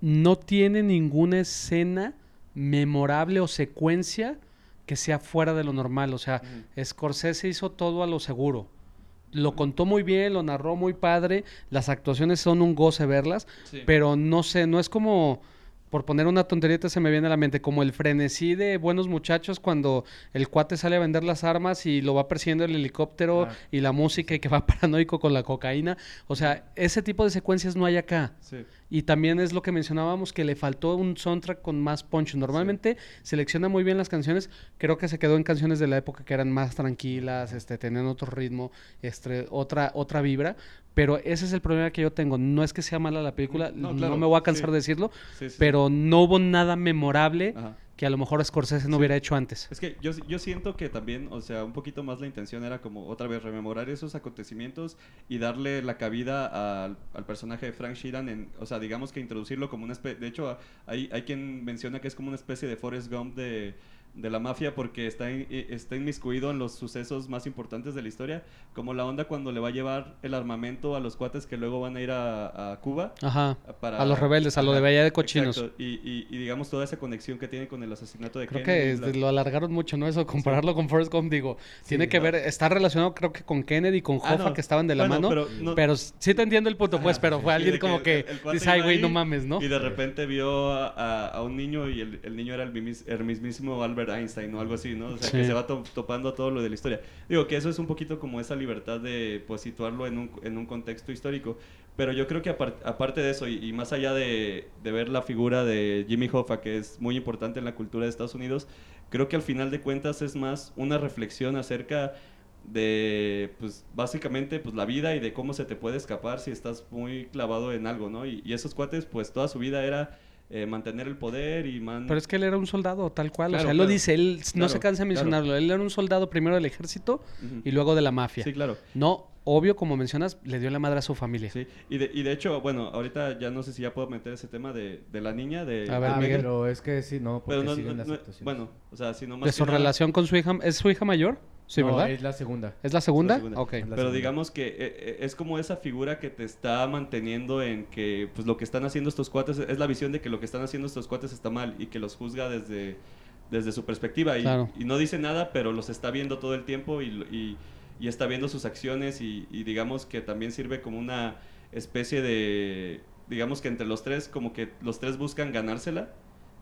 no tiene ninguna escena memorable o secuencia que sea fuera de lo normal. O sea. Scorsese hizo todo a lo seguro. Lo contó muy bien, lo narró muy padre. Las actuaciones son un goce verlas. Sí. Pero no sé, no es como, por poner una tonterita se me viene a la mente, como el frenesí de Buenos Muchachos cuando el cuate sale a vender las armas y lo va persiguiendo el helicóptero Ah. y la música y que va (laughs) paranoico con la cocaína. O sea, ese tipo de secuencias no hay acá. Sí. Y también es lo que mencionábamos, que le faltó un soundtrack con más punch. Normalmente selecciona muy bien las canciones. Creo que se quedó en canciones de la época que eran más tranquilas, este, tenían otro ritmo, este, otra, otra vibra. Pero ese es el problema que yo tengo. No es que sea mala la película, No, me voy a cansar sí. de decirlo, Sí, sí, pero no hubo nada memorable Ajá. que a lo mejor Scorsese no hubiera hecho antes. Es que yo, yo siento que también, o sea, un poquito más la intención era como otra vez rememorar esos acontecimientos y darle la cabida al, al personaje de Frank Sheeran, en, o sea, digamos que introducirlo como una especie, de hecho, hay, hay quien menciona que es como una especie de Forrest Gump de, de la mafia porque está, in- eh, está inmiscuido en los sucesos más importantes de la historia, como la onda cuando le va a llevar el armamento a los cuates que luego van a ir a, a Cuba. Ajá. Para, A los rebeldes, a lo de Bahía de Cochinos. exacto, Y, y- y digamos toda esa conexión que tiene con el asesinato de Creo Kennedy. que es- lo alargaron mucho, ¿no? Eso, compararlo con Forrest Gump, digo, tiene que no. ver, está relacionado creo que con Kennedy y con Ah, Hoffa no. que estaban de la Bueno, mano, pero pero, no- sí te entiendo el punto, pues, Ajá, pero fue alguien como que, el- el cuate dice, ay, güey, no mames, ¿no? Y de repente vio a, a- a un niño y el, el niño era el mismísimo Albert Einstein o algo así, ¿no? O sea, Sí. que se va to- topando todo lo de la historia. Digo que eso es un poquito como esa libertad de pues situarlo en un, en un contexto histórico. Pero yo creo que apar- aparte de eso, y, y más allá de, de ver la figura de Jimmy Hoffa, que es muy importante en la cultura de Estados Unidos, creo que al final de cuentas es más una reflexión acerca de, pues, básicamente, pues, la vida y de cómo se te puede escapar si estás muy clavado en algo, ¿no? Y, y esos cuates, pues, toda su vida era eh, mantener el poder y man... Pero es que él era un soldado, tal cual. Claro, o sea, él lo claro. dice, él no Claro, se cansa de claro. mencionarlo. Él era un soldado primero del ejército Ujú. y luego de la mafia. Sí, claro. No, obvio, como mencionas, le dio la madre a su familia. Sí, y de, y de hecho, bueno, ahorita ya no sé si ya puedo meter ese tema de, de la niña, de... A ver, Ah, Miguel. Pero es que sí, no, porque Pero no, siguen no- las no- bueno, o sea, si no más De su nada- relación con su hija, ¿es su hija mayor? Sí, No, ¿verdad? es la segunda. ¿Es la segunda? La segunda. Ok. Pero segunda. digamos que eh, eh, es como esa figura que te está manteniendo en que pues lo que están haciendo estos cuates es la visión de que lo que están haciendo estos cuates está mal y que los juzga desde, desde su perspectiva y, Claro. y no dice nada pero los está viendo todo el tiempo y, y- y está viendo sus acciones y, y digamos que también sirve como una especie de digamos que entre los tres como que los tres buscan ganársela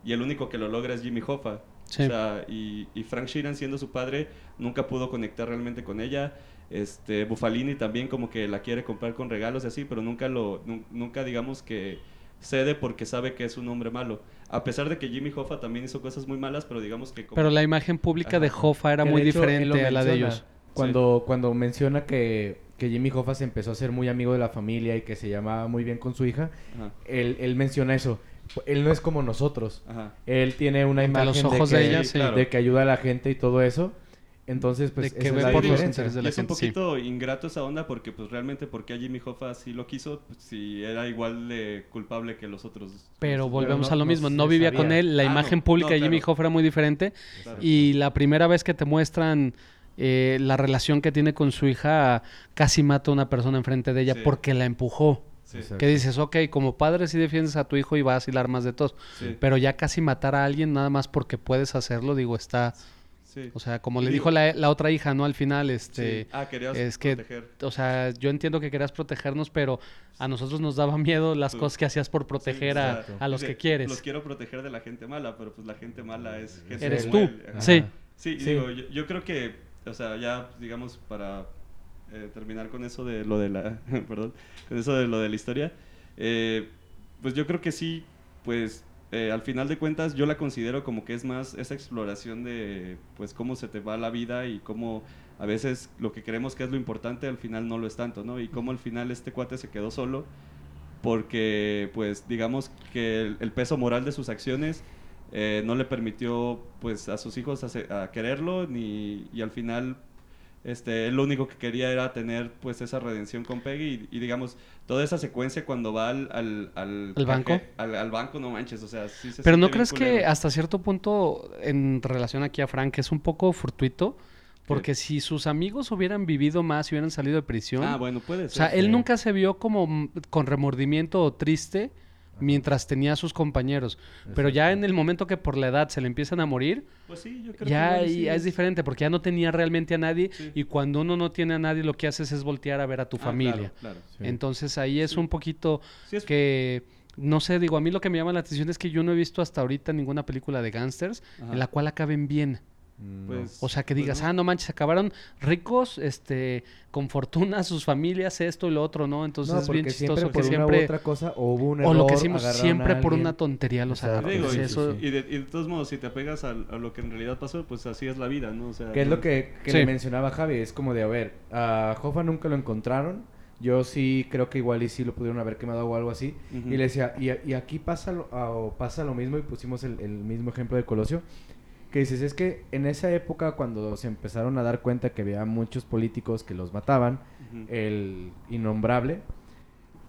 y el único que lo logra es Jimmy Hoffa Sí. o sea, y, y Frank Sheeran siendo su padre nunca pudo conectar realmente con ella. Este, Bufalini también como que la quiere comprar con regalos y así, pero nunca lo, nu- nunca digamos que cede porque sabe que es un hombre malo. A pesar de que Jimmy Hoffa también hizo cosas muy malas, pero digamos que como- Pero la imagen pública de Ajá. Hoffa era Que muy de hecho, diferente a la de menciona. ellos. Cuando, cuando menciona que, que Jimmy Hoffa se empezó a ser muy amigo de la familia y que se llamaba muy bien con su hija, él, él menciona eso. Él no es como nosotros. ajá. Él tiene una Ante imagen los ojos de, de que, ella, sí, sí. claro. de que ayuda a la gente y todo eso. Entonces, pues, De que esa ve es la por los diferencia. intereses de Y la es un sí. poquito ingrato esa onda porque pues realmente porque a Jimmy Hoffa sí lo quiso, pues, si era igual de culpable que los otros. Pero volvemos no- a lo mismo, no vivía sabía. con él, la Ah, imagen no, pública no, de Jimmy claro. Hoffa era muy diferente Claro. y la primera vez que te muestran eh, la relación que tiene con su hija, casi mata a una persona enfrente de ella Sí. porque la empujó. Sí. Que dices, ok, como padre sí defiendes a tu hijo y vas a hilar más de todos, sí, pero ya casi matar a alguien nada más porque puedes hacerlo, digo, está, sí. o sea, como le Digo- dijo la, la otra hija, ¿no? Al final, este... Sí. Ah, querías es que- proteger. O sea, yo entiendo que querías protegernos, pero a nosotros nos daba miedo las Tú- cosas que hacías por proteger o a, sea, a los dice, que quieres. Los quiero proteger de la gente mala, pero pues la gente mala es gente Eres tú. él. Sí. Sí, y Sí. digo, yo, yo creo que, o sea, ya, digamos, para eh, terminar con eso de lo de la, (laughs) perdón, con eso de lo de la historia, eh, pues yo creo que sí, pues eh, al final de cuentas yo la considero como que es más esa exploración de, pues cómo se te va la vida y cómo a veces lo que creemos que es lo importante al final no lo es tanto, ¿no? Y cómo al final este cuate se quedó solo porque, pues, digamos que el, el peso moral de sus acciones eh, no le permitió, pues, a sus hijos hace- a quererlo, ni, y al final, este, él lo único que quería era tener, pues, esa redención con Peggy, y, y, digamos, toda esa secuencia cuando va al... ¿Al, al, ¿Al banco? Al, al banco, no manches, o sea, sí se Pero ¿no crees que hasta cierto punto, en relación aquí a Frank, es un poco fortuito? Porque si sus amigos hubieran vivido más y hubieran salido de prisión, Ah, bueno, puede o ser. sea, él nunca se vio como mm, con remordimiento o triste mientras tenía a sus compañeros. Pero ya en el momento que por la edad se le empiezan a morir, Pues sí, yo creo ya que es diferente, porque ya no tenía realmente a nadie Sí. y cuando uno no tiene a nadie lo que haces es voltear a ver a tu Ah, familia. Claro, claro. Sí. Entonces ahí es Sí. un poquito Sí, es- que, no sé, digo, a mí lo que me llama la atención es que yo no he visto hasta ahorita ninguna película de gángsters Ajá. en la cual acaben bien. Mm, Pues- O sea, que Pues digas, ah, no manches, acabaron ricos, este, con fortuna, (laughs) sus familias, esto y lo otro, ¿no? Entonces no, es bien chistoso siempre que por una u siempre... otra cosa o hubo un O error, lo que agarraron siempre por una tontería los. Digo, Sí, y, eso- y de, y de todos modos, si te apegas al- a, lo que en realidad pasó, pues así es la vida, ¿no? O sea, Que es lo que, que Sí. le mencionaba Javi, es como de, a ver, a Hoffa nunca lo encontraron, yo sí creo que igual y sí lo pudieron haber quemado o algo así, y le decía, y, y aquí pasa lo, ah, o pasa lo mismo, y pusimos el, el mismo ejemplo de Colosio, que dices, es que en esa época cuando se empezaron a dar cuenta que había muchos políticos que los mataban, el innombrable,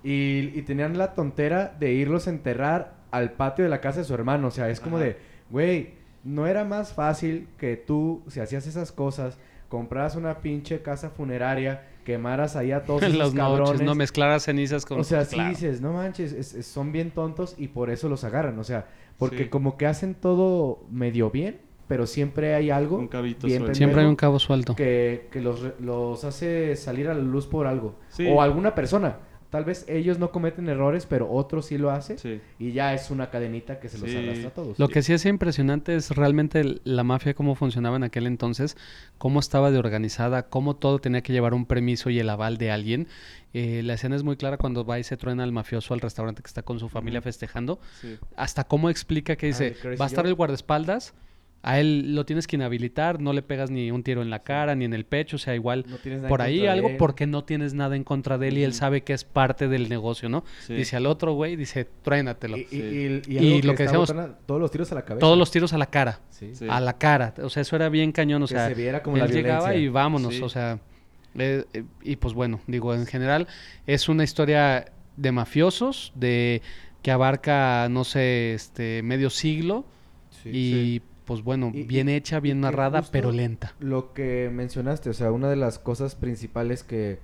y, y tenían la tontera de irlos a enterrar al patio de la casa de su hermano. O sea, es como Ajá. de, güey, ¿no era más fácil que tú, si hacías esas cosas, compraras una pinche casa funeraria, quemaras ahí a todos (laughs) los cabrones? noches, no mezclar cenizas con... O sea, sí Claro. dices, no manches, es- es- son bien tontos y por eso los agarran. O sea, porque Sí. como que hacen todo medio bien, pero siempre hay algo Un cabito bien suelto. Siempre hay un cabo suelto. que, que los, re- los hace salir a la luz por algo. Sí. O alguna persona. Tal vez ellos no cometen errores, pero otro sí lo hace. Sí. Y ya es una cadenita que se los Sí. arrastra a todos. Lo que sí es impresionante es realmente la mafia, cómo funcionaba en aquel entonces, cómo estaba de organizada, cómo todo tenía que llevar un permiso y el aval de alguien. Eh, la escena es muy clara cuando va y se truena al mafioso al restaurante que está con su familia festejando. Sí. Hasta cómo explica que dice, va a estar el guardaespaldas, a él lo tienes que inhabilitar, no le pegas ni un tiro en la cara ni en el pecho, o sea, igual No tienes nada por ahí algo porque no tienes nada en contra de él y él sabe que es parte del negocio, ¿no? Sí. Dice al otro güey, dice, truénatelo. Y, y- Sí. y- y Y algo lo que decíamos- botana, todos los tiros a la cabeza. Todos los tiros a la cara. Sí. Sí. A la cara. O sea, eso era bien cañón. O Que sea, se viera como él la llegaba y vámonos. Sí. O sea, eh, eh, y pues bueno, digo, en general es una historia de mafiosos, de que abarca, no sé, este medio siglo Sí. y pues bueno, Y- bien y- hecha, bien narrada, pero lenta. Lo que mencionaste, o sea, una de las cosas principales que,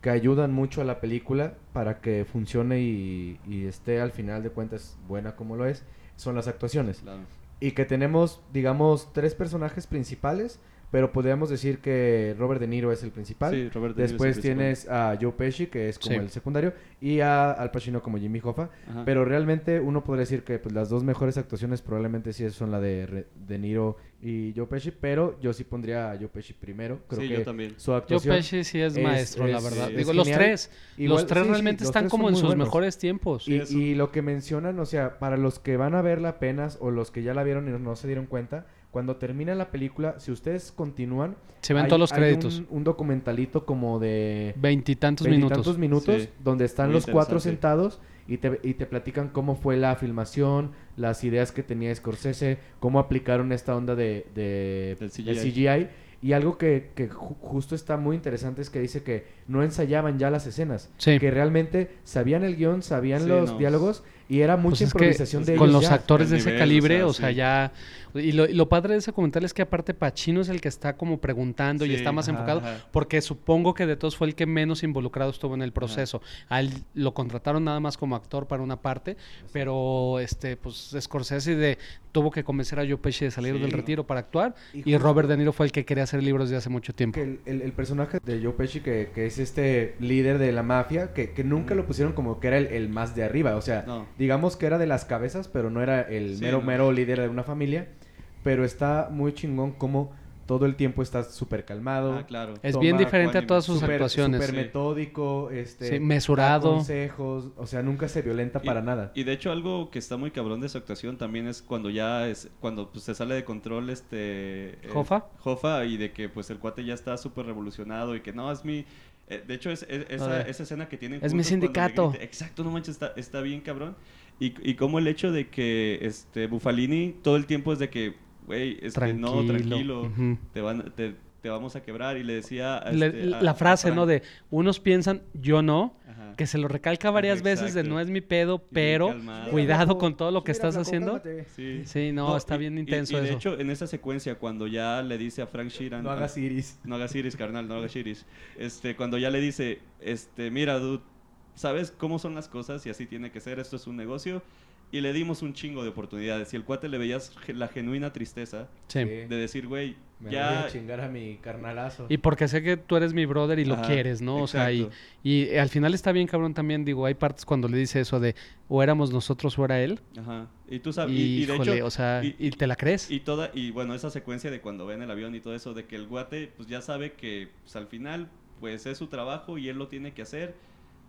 que ayudan mucho a la película para que funcione y, y esté al final de cuentas buena como lo es, son las actuaciones. Claro. Y que tenemos, digamos, tres personajes principales, pero podríamos decir que Robert De Niro es el principal. Sí, Robert De Niro es el Después principal. tienes a Joe Pesci, que es como Sí. el secundario, y a Al Pacino como Jimmy Hoffa. Ajá. Pero realmente uno podría decir que pues, las dos mejores actuaciones probablemente sí son la de Re- De Niro y Joe Pesci, pero yo sí pondría a Joe Pesci primero. Creo Sí, que yo también. su Joe actuación Pesci sí es, es- maestro, la verdad. Digo, los tres. Igual- los tres realmente los están tres como en sus buenos. mejores tiempos. Y, y lo que mencionan, o sea, para los que van a verla apenas o los que ya la vieron y no, no se dieron cuenta, cuando termina la película, si ustedes continúan, Se ven hay- todos los hay créditos. Un, un documentalito como de Veintitantos veintitantos minutos. minutos Sí. donde están Muy los cuatro sentados y te, y te platican cómo fue la filmación, las ideas que tenía Scorsese, cómo aplicaron esta onda de, de, Del CGI. CGI. Y algo que, que ju- justo está muy interesante es que dice que no ensayaban ya las escenas, Sí. que realmente sabían el guion, sabían Sí, los no. diálogos y era mucha Pues es que improvisación de con ellos los ya. actores El de ese nivel, calibre, o o sea, sea, sí. ya... Y lo, y lo padre de ese comentario es que aparte Pacino es el que está como preguntando y Sí, está más ajá, enfocado, ajá. porque supongo que de todos fue el que menos involucrado estuvo en el proceso. A él lo contrataron nada más como actor para una parte, pero este pues Scorsese de, tuvo que convencer a Joe Pesci de salir Sí, del ¿no? retiro para actuar Y y, Robert De Niro fue el que quería hacer libros desde hace mucho tiempo. que el, el- el personaje de Joe Pesci, que, que es este líder de la mafia, que, que nunca lo pusieron como que era el, el más de arriba. O sea, No. Digamos que era de las cabezas, pero no era el Sí, mero, no. mero líder de una familia. Pero está muy chingón como todo el tiempo está súper calmado. Ah, claro. Es bien diferente a todas sus actuaciones. súper Sí. metódico, este, Sí, mesurado. consejos, o sea, nunca se violenta Y- para nada. Y de hecho algo que está muy cabrón de su actuación también es cuando ya es cuando pues, se sale de control este eh, ¿Jofa? Jofa y de que pues el cuate ya está súper revolucionado y que no es mi eh, de hecho es, es- esa, esa escena que tienen es mi sindicato. grita- exacto no manches está, está bien cabrón y, y como el hecho de que este Bufalini todo el tiempo es de que güey este, no Tranquilo. tranquilo Ujú. te van te, te vamos a quebrar y le decía a este, la a frase, ¿no? De unos piensan, yo no, Ajá. que se lo recalca varias veces de no es mi pedo, pero cuidado con todo lo que Mira, estás haciendo. Sí. Sí, no, está y- bien y- intenso y, de eso. hecho, en esa secuencia, cuando ya le dice a Frank Sheeran... No hagas iris. No hagas iris, carnal, no hagas iris. Este, cuando ya le dice, este, mira, dude, ¿sabes cómo son las cosas? Y así tiene que ser, esto es un negocio. Y le dimos un chingo de oportunidades. Y el cuate le veías la genuina tristeza Sí. De decir, güey, Me voy ya... a chingar a mi carnalazo. Y porque sé que tú eres mi brother y lo Ajá, quieres, ¿no? O sea, y, y eh, al final está bien cabrón también, digo, hay partes cuando le dice eso de o éramos nosotros o era él. Ajá. Y tú sabes... Y, Y, y de híjole, hecho... o sea, y- y, te la crees? Y toda, y bueno, esa secuencia de cuando ven el avión y todo eso, de que el guate pues ya sabe que pues, al final pues es su trabajo y él lo tiene que hacer.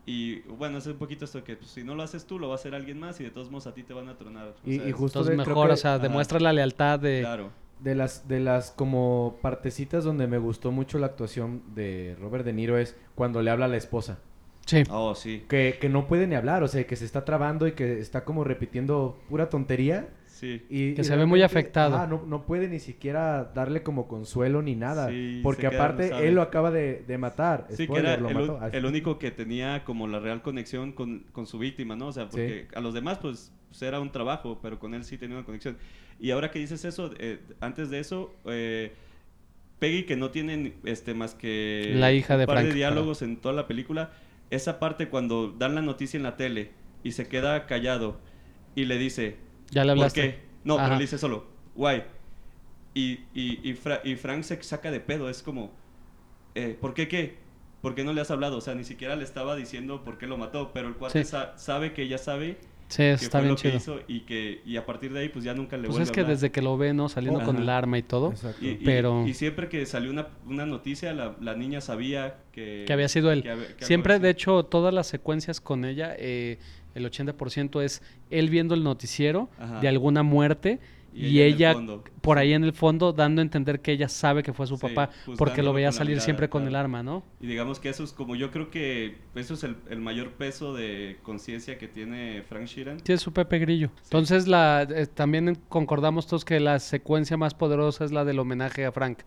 Y bueno, es un poquito esto que pues, si no lo haces tú, lo va a hacer alguien más y de todos modos a ti te van a tronar. Y- sea, y justo Entonces de- mejor, que- o sea, ajá. demuestra la lealtad de... Claro. De las, de las como partecitas donde me gustó mucho la actuación de Robert De Niro es cuando le habla a la esposa. Sí. Oh, sí. Que, que no puede ni hablar, o sea, que se está trabando y que está como repitiendo pura tontería. Sí. Y, Que y se ve muy afectado. ajá, no, no puede ni siquiera darle como consuelo ni nada. Sí, porque aparte no él lo acaba de, de matar. Sí, que era lo el, mató. un- Ah, el único que tenía como la real conexión con, con su víctima, ¿no? O sea, porque a los demás, pues, pues, era un trabajo, pero con él sí tenía una conexión. Y ahora que dices eso, eh, antes de eso, eh, Peggy, que no tiene este, más que La hija un de par Frank, de diálogos en toda la película, esa parte cuando dan la noticia en la tele y se queda callado y le dice, Ya le ¿por hablaste. qué? No, Ajá. pero le dice solo, guay. Y, y, y, Fra- y Frank se saca de pedo, es como, eh, ¿por qué qué? ¿Por qué no le has hablado? O sea, ni siquiera le estaba diciendo por qué lo mató, pero el cuate Sí. sa- sabe que ella sabe Sí, que está fue bien lo que chido. hizo y que y a partir de ahí pues ya nunca le Pues vuelve es que hablar. desde que lo ve, ¿no? Saliendo con Ajá. el arma y todo. Exacto. Y, y- pero- y siempre que salió una, una noticia, la, la niña sabía que... Que había sido él. que que Siempre, de hecho, todas las secuencias con ella, eh, el 80% es él viendo el noticiero Ajá. de alguna muerte Y y, ella por ahí en el fondo dando a entender que ella sabe que fue su Sí, papá porque juzgándolo lo veía salir mirada, siempre con el arma, ¿no? Y digamos que eso es como yo creo que eso es el, el mayor peso de conciencia que tiene Frank Sheeran. Sí, es su Pepe Grillo. Entonces, la, eh, también concordamos todos que la secuencia más poderosa es la del homenaje a Frank,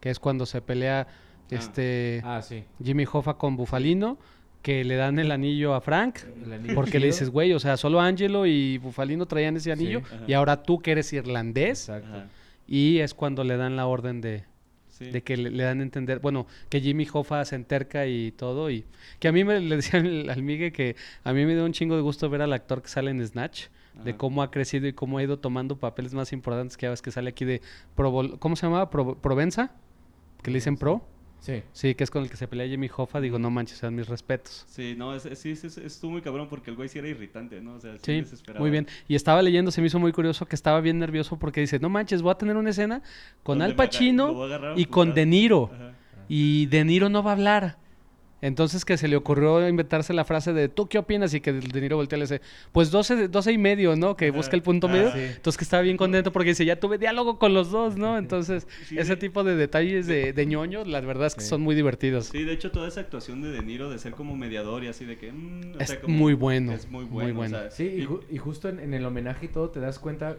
que es cuando se pelea este Ah, sí. Jimmy Hoffa con Bufalino, que le dan el anillo a Frank. Anillo Porque le dices, güey, o sea, solo Angelo y Bufalino traían ese anillo y ahora tú que eres irlandés Exacto. Y es cuando le dan la orden de, Sí. de que le, le dan a entender, bueno, que Jimmy Hoffa se enterca y todo y que a mí me le decían al, (laughs) al Migue que a mí me dio un chingo de gusto ver al actor que sale en Snatch, de cómo ha crecido y cómo ha ido tomando papeles más importantes que ya ves que sale aquí de Provo- ¿cómo se llamaba? Pro- Provenza, que le dicen Pro. Sí. Sí, que es con el que se pelea Jimmy Hoffa, digo, no manches, sean mis respetos. Sí, no, es, es- sí, sí, es- estuvo muy cabrón porque el güey sí era irritante, ¿no? O sea, sí, muy bien. Y estaba leyendo, se me hizo muy curioso que estaba bien nervioso porque dice, no manches, voy a tener una escena con Donde Al Pacino y con. De Niro. Ajá. Y De Niro no va a hablar. Entonces que se le ocurrió inventarse la frase de ¿tú qué opinas? Y que De Niro voltea y le dice, pues 12, de- 12 y medio, ¿no? Que busca el punto Ah, medio. sí. Entonces que estaba bien contento porque dice, ya tuve diálogo con los dos, ¿no? Entonces Sí, ese de- tipo de detalles de, de ñoño, la verdad es que Sí. son muy divertidos. Sí, de hecho, toda esa actuación de De Niro de ser como mediador y así de que. mm, o Es sea, como- muy bueno, Es muy muy bueno. o bueno. sea, Sí, y, ju- y justo en, en el homenaje y todo te das cuenta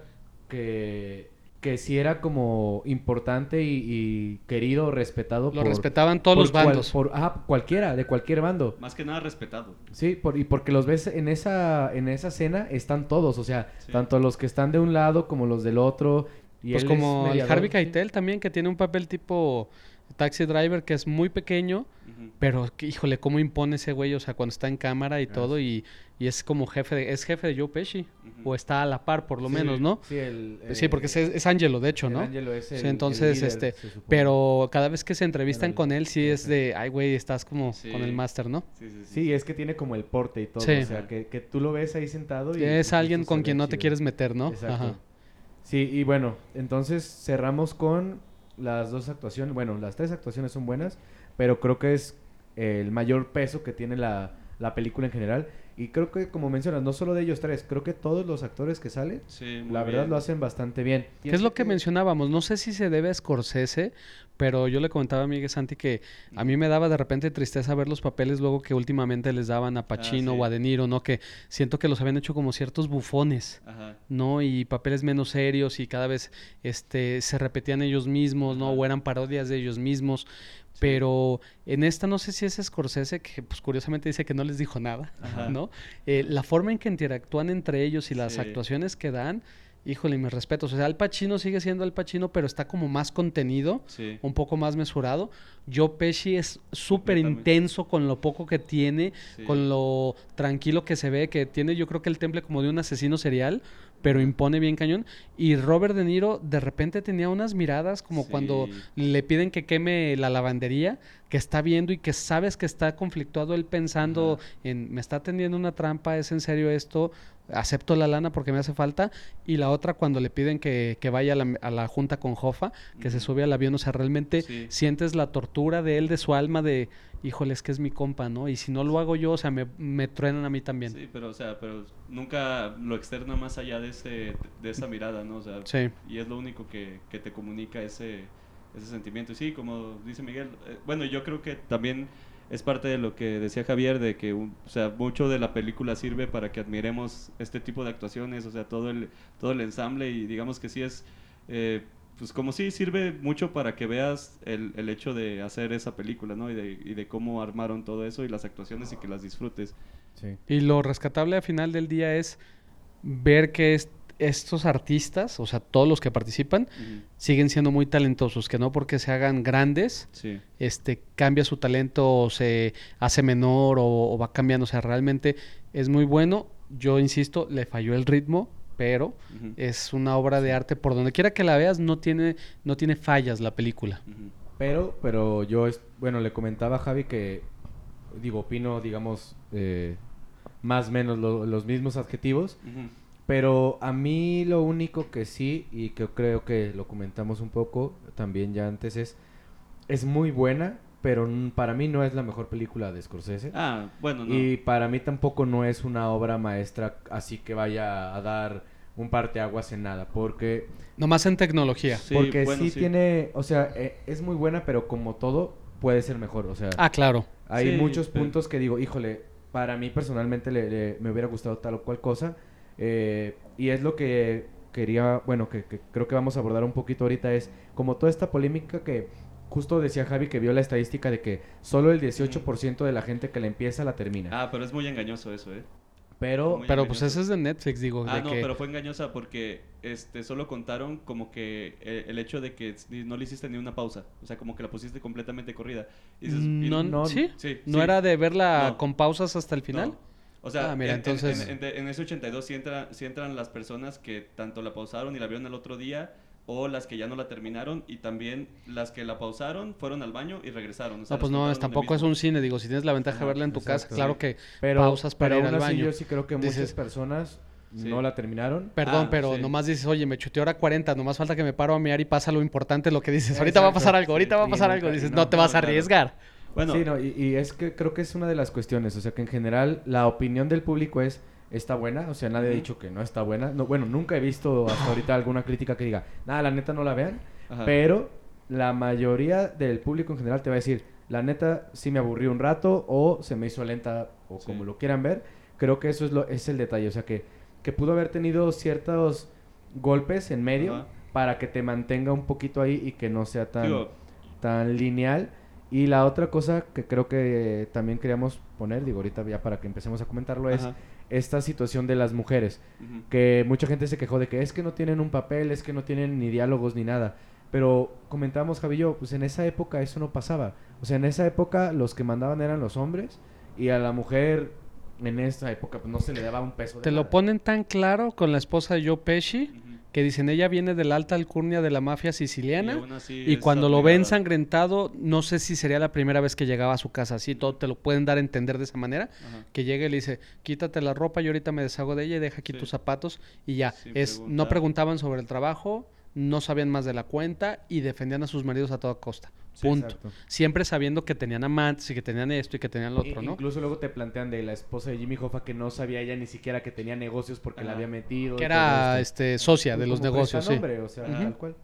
que, que sí era como importante y, y querido, respetado Lo por... respetaban todos por los cual- bandos. por, ajá, cualquiera, de cualquier bando. Más que nada respetado. Sí, por, y porque los ves en esa, en esa escena, están todos, o sea, Sí. tanto los que están de un lado como los del otro. Y Pues él es como el Harvey. Keitel también, que tiene un papel tipo taxi driver, que es muy pequeño, pero que, híjole, cómo impone ese güey, o sea, cuando está en cámara y Ah, todo, y, y es como jefe de, es jefe de Joe Pesci, o está a la par, por lo Sí, menos, ¿no? Sí, el, sí, porque es, eh, es Angelo, de hecho, el ¿no? Ángelo es el- Sí, el entonces, líder, este, pero cada vez que se entrevistan el con él, sí es de, ay, güey, estás como Sí. con el máster, ¿no? Sí, sí, sí. Sí, es que tiene como el porte y todo, Sí. o sea, que, que tú lo ves ahí sentado y... es alguien con quien no te quieres meter, ¿no? Exacto. Ajá. Sí, y bueno, entonces cerramos con las dos actuaciones. Bueno, las tres actuaciones son buenas, pero creo que es el mayor peso que tiene la, la película en general. Y creo que, como mencionas, no solo de ellos tres, creo que todos los actores que salen, Sí, la verdad bien. lo hacen bastante bien. ¿Qué es lo que mencionábamos? No sé si se debe a Scorsese, pero yo le comentaba a Miguel Santi que a mí me daba de repente tristeza ver los papeles luego que últimamente les daban a Pacino sí. o a De Niro, ¿no? Que siento que los habían hecho como ciertos bufones, Ajá. ¿no? Y papeles menos serios y cada vez este, se repetían ellos mismos, ¿no? Ajá. O eran parodias de ellos mismos. Pero en esta no sé si es Scorsese, que pues curiosamente dice que no les dijo nada, Ajá. ¿no? Eh, la forma en que interactúan entre ellos y las Sí. actuaciones que dan, híjole, mis respetos. O sea, Al Pacino sigue siendo Al Pacino, pero está como más contenido, Sí. un poco más mesurado. Joe Pesci es súper intenso con lo poco que tiene, Sí. con lo tranquilo que se ve, que tiene yo creo que el temple como de un asesino serial, pero impone bien cañón. Y Robert De Niro de repente tenía unas miradas como Sí. cuando le piden que queme la lavandería, que está viendo y que sabes que está conflictuado él pensando Ajá. en me está tendiendo una trampa, es en serio esto, acepto la lana porque me hace falta. Y la otra cuando le piden que, que vaya a la, a la junta con Jofa, que se sube al avión, o sea, realmente Sí. sientes la tortura de él, de su alma, de híjole, es que es mi compa, ¿no? Y si no lo hago yo, o sea, me, me truenan a mí también. Sí, pero, o sea, pero nunca lo externa más allá de, ese, de esa mirada, ¿no? O sea, Sí. y es lo único que, que te comunica ese, ese sentimiento. Y sí, como dice Miguel, eh, bueno, yo creo que también es parte de lo que decía Javier, de que o sea, mucho de la película sirve para que admiremos este tipo de actuaciones, o sea, todo el, todo el ensamble y digamos que sí es, eh, pues como sí sirve mucho para que veas el, el hecho de hacer esa película, ¿no? Y de, y de cómo armaron todo eso y las actuaciones y que las disfrutes. Sí. Y lo rescatable al final del día es ver que es- estos artistas, o sea, todos los que participan, siguen siendo muy talentosos, que no porque se hagan grandes, Sí. este, cambia su talento o se hace menor o, o va cambiando. O sea, realmente es muy bueno. Yo insisto, le falló el ritmo, pero es una obra de arte. Por donde quiera que la veas, no tiene, no tiene fallas la película. Pero, pero yo, es- bueno, le comentaba a Javi que, digo, opino, digamos, eh, más o menos lo- los mismos adjetivos. Pero a mí lo único que sí, y que creo que lo comentamos un poco también ya antes, es, es muy buena, pero n- para mí no es la mejor película de Scorsese. Ah, bueno, no. Y para mí tampoco no es una obra maestra así que vaya a dar un parteaguas en nada, porque Nomás en tecnología. Sí, porque bueno, sí, sí. tiene, o sea, eh, es muy buena, pero como todo puede ser mejor, o sea, Ah, claro. hay sí, muchos pero- puntos que digo, híjole, para mí personalmente le, le- me hubiera gustado tal o cual cosa, eh, y es lo que quería, bueno, que, que creo que vamos a abordar un poquito ahorita, es como toda esta polémica que justo decía Javi que vio la estadística de que solo el 18% de la gente que la empieza la termina, Ah, pero es muy engañoso eso, ¿eh? pero... Pero pues ese es de Netflix, digo. Ah, de no, que... pero fue engañosa porque este solo contaron como que eh, el hecho de que no le hiciste ni una pausa. O sea, como que la pusiste completamente corrida. Y dices, y- no, no- ¿sí? sí, ¿No sí. era de verla No. con pausas hasta el final? No. O sea, Ah, mira, en, en- entonces- en, en- en ese 82 sí, entra- sí entran las personas que tanto la pausaron y la vieron el otro día, o las que ya no la terminaron, y también las que la pausaron, fueron al baño y regresaron. O sea, No, pues no, tampoco es un cine. Digo, si tienes la ventaja de verla en tu casa, claro que Pero, pausas para pero ir aún al así baño. yo sí creo que Dices- muchas personas Sí. no la terminaron. Perdón, Ah, pero sí. nomás dices, oye, me chuteé hora 40, nomás falta que me paro a mear y pasa lo importante, lo que dices. Ahorita va a pasar algo, ahorita va a pasar algo. Dices, no, no te no, vas a claro. arriesgar. Bueno, Sí, no, y, y es que creo que es una de las cuestiones, o sea que en general la opinión del público es está buena, o sea, nadie ha dicho que no está buena. No, bueno, nunca he visto hasta ahorita alguna crítica que diga, nada, la neta no la vean, ajá. pero la mayoría del público en general te va a decir, la neta sí me aburrí un rato o se me hizo lenta o Sí. como lo quieran ver. Creo que eso es lo es el detalle, o sea que que pudo haber tenido ciertos golpes en medio Ajá. para que te mantenga un poquito ahí y que no sea tan Digo, tan lineal. Y la otra cosa que creo que también queríamos poner, digo ahorita ya para que empecemos a comentarlo, es. Esta situación de las mujeres. Que mucha gente se quejó de que es que no tienen un papel, es que no tienen ni diálogos ni nada. Pero comentábamos, Javi y yo, pues en esa época eso no pasaba. O sea, en esa época los que mandaban eran los hombres y a la mujer en esa época pues no se le daba un peso. de Te lo ponen tan claro con la esposa de Joe Pesci. Que dicen, ella viene de la alta alcurnia de la mafia Y así Y cuando lo ve ensangrentado, no sé si sería la primera vez que llegaba a su casa. Así todo te lo pueden dar a entender de esa manera. Ajá. Que llegue y le dice, quítate la ropa, yo ahorita me deshago de ella y deja aquí Sí. tus zapatos. Y ya, Sin es no preguntaban sobre el trabajo, no sabían más de la cuenta y defendían a sus maridos a toda costa. Punto. Siempre sabiendo que tenían amantes y que tenían esto y que tenían lo I- otro, ¿no? Incluso luego te plantean de la esposa de Jimmy Hoffa que no sabía ella ni siquiera que tenía negocios porque la había metido. Que era este socia de los negocios, sí. prestanombre, o sea, tal cual.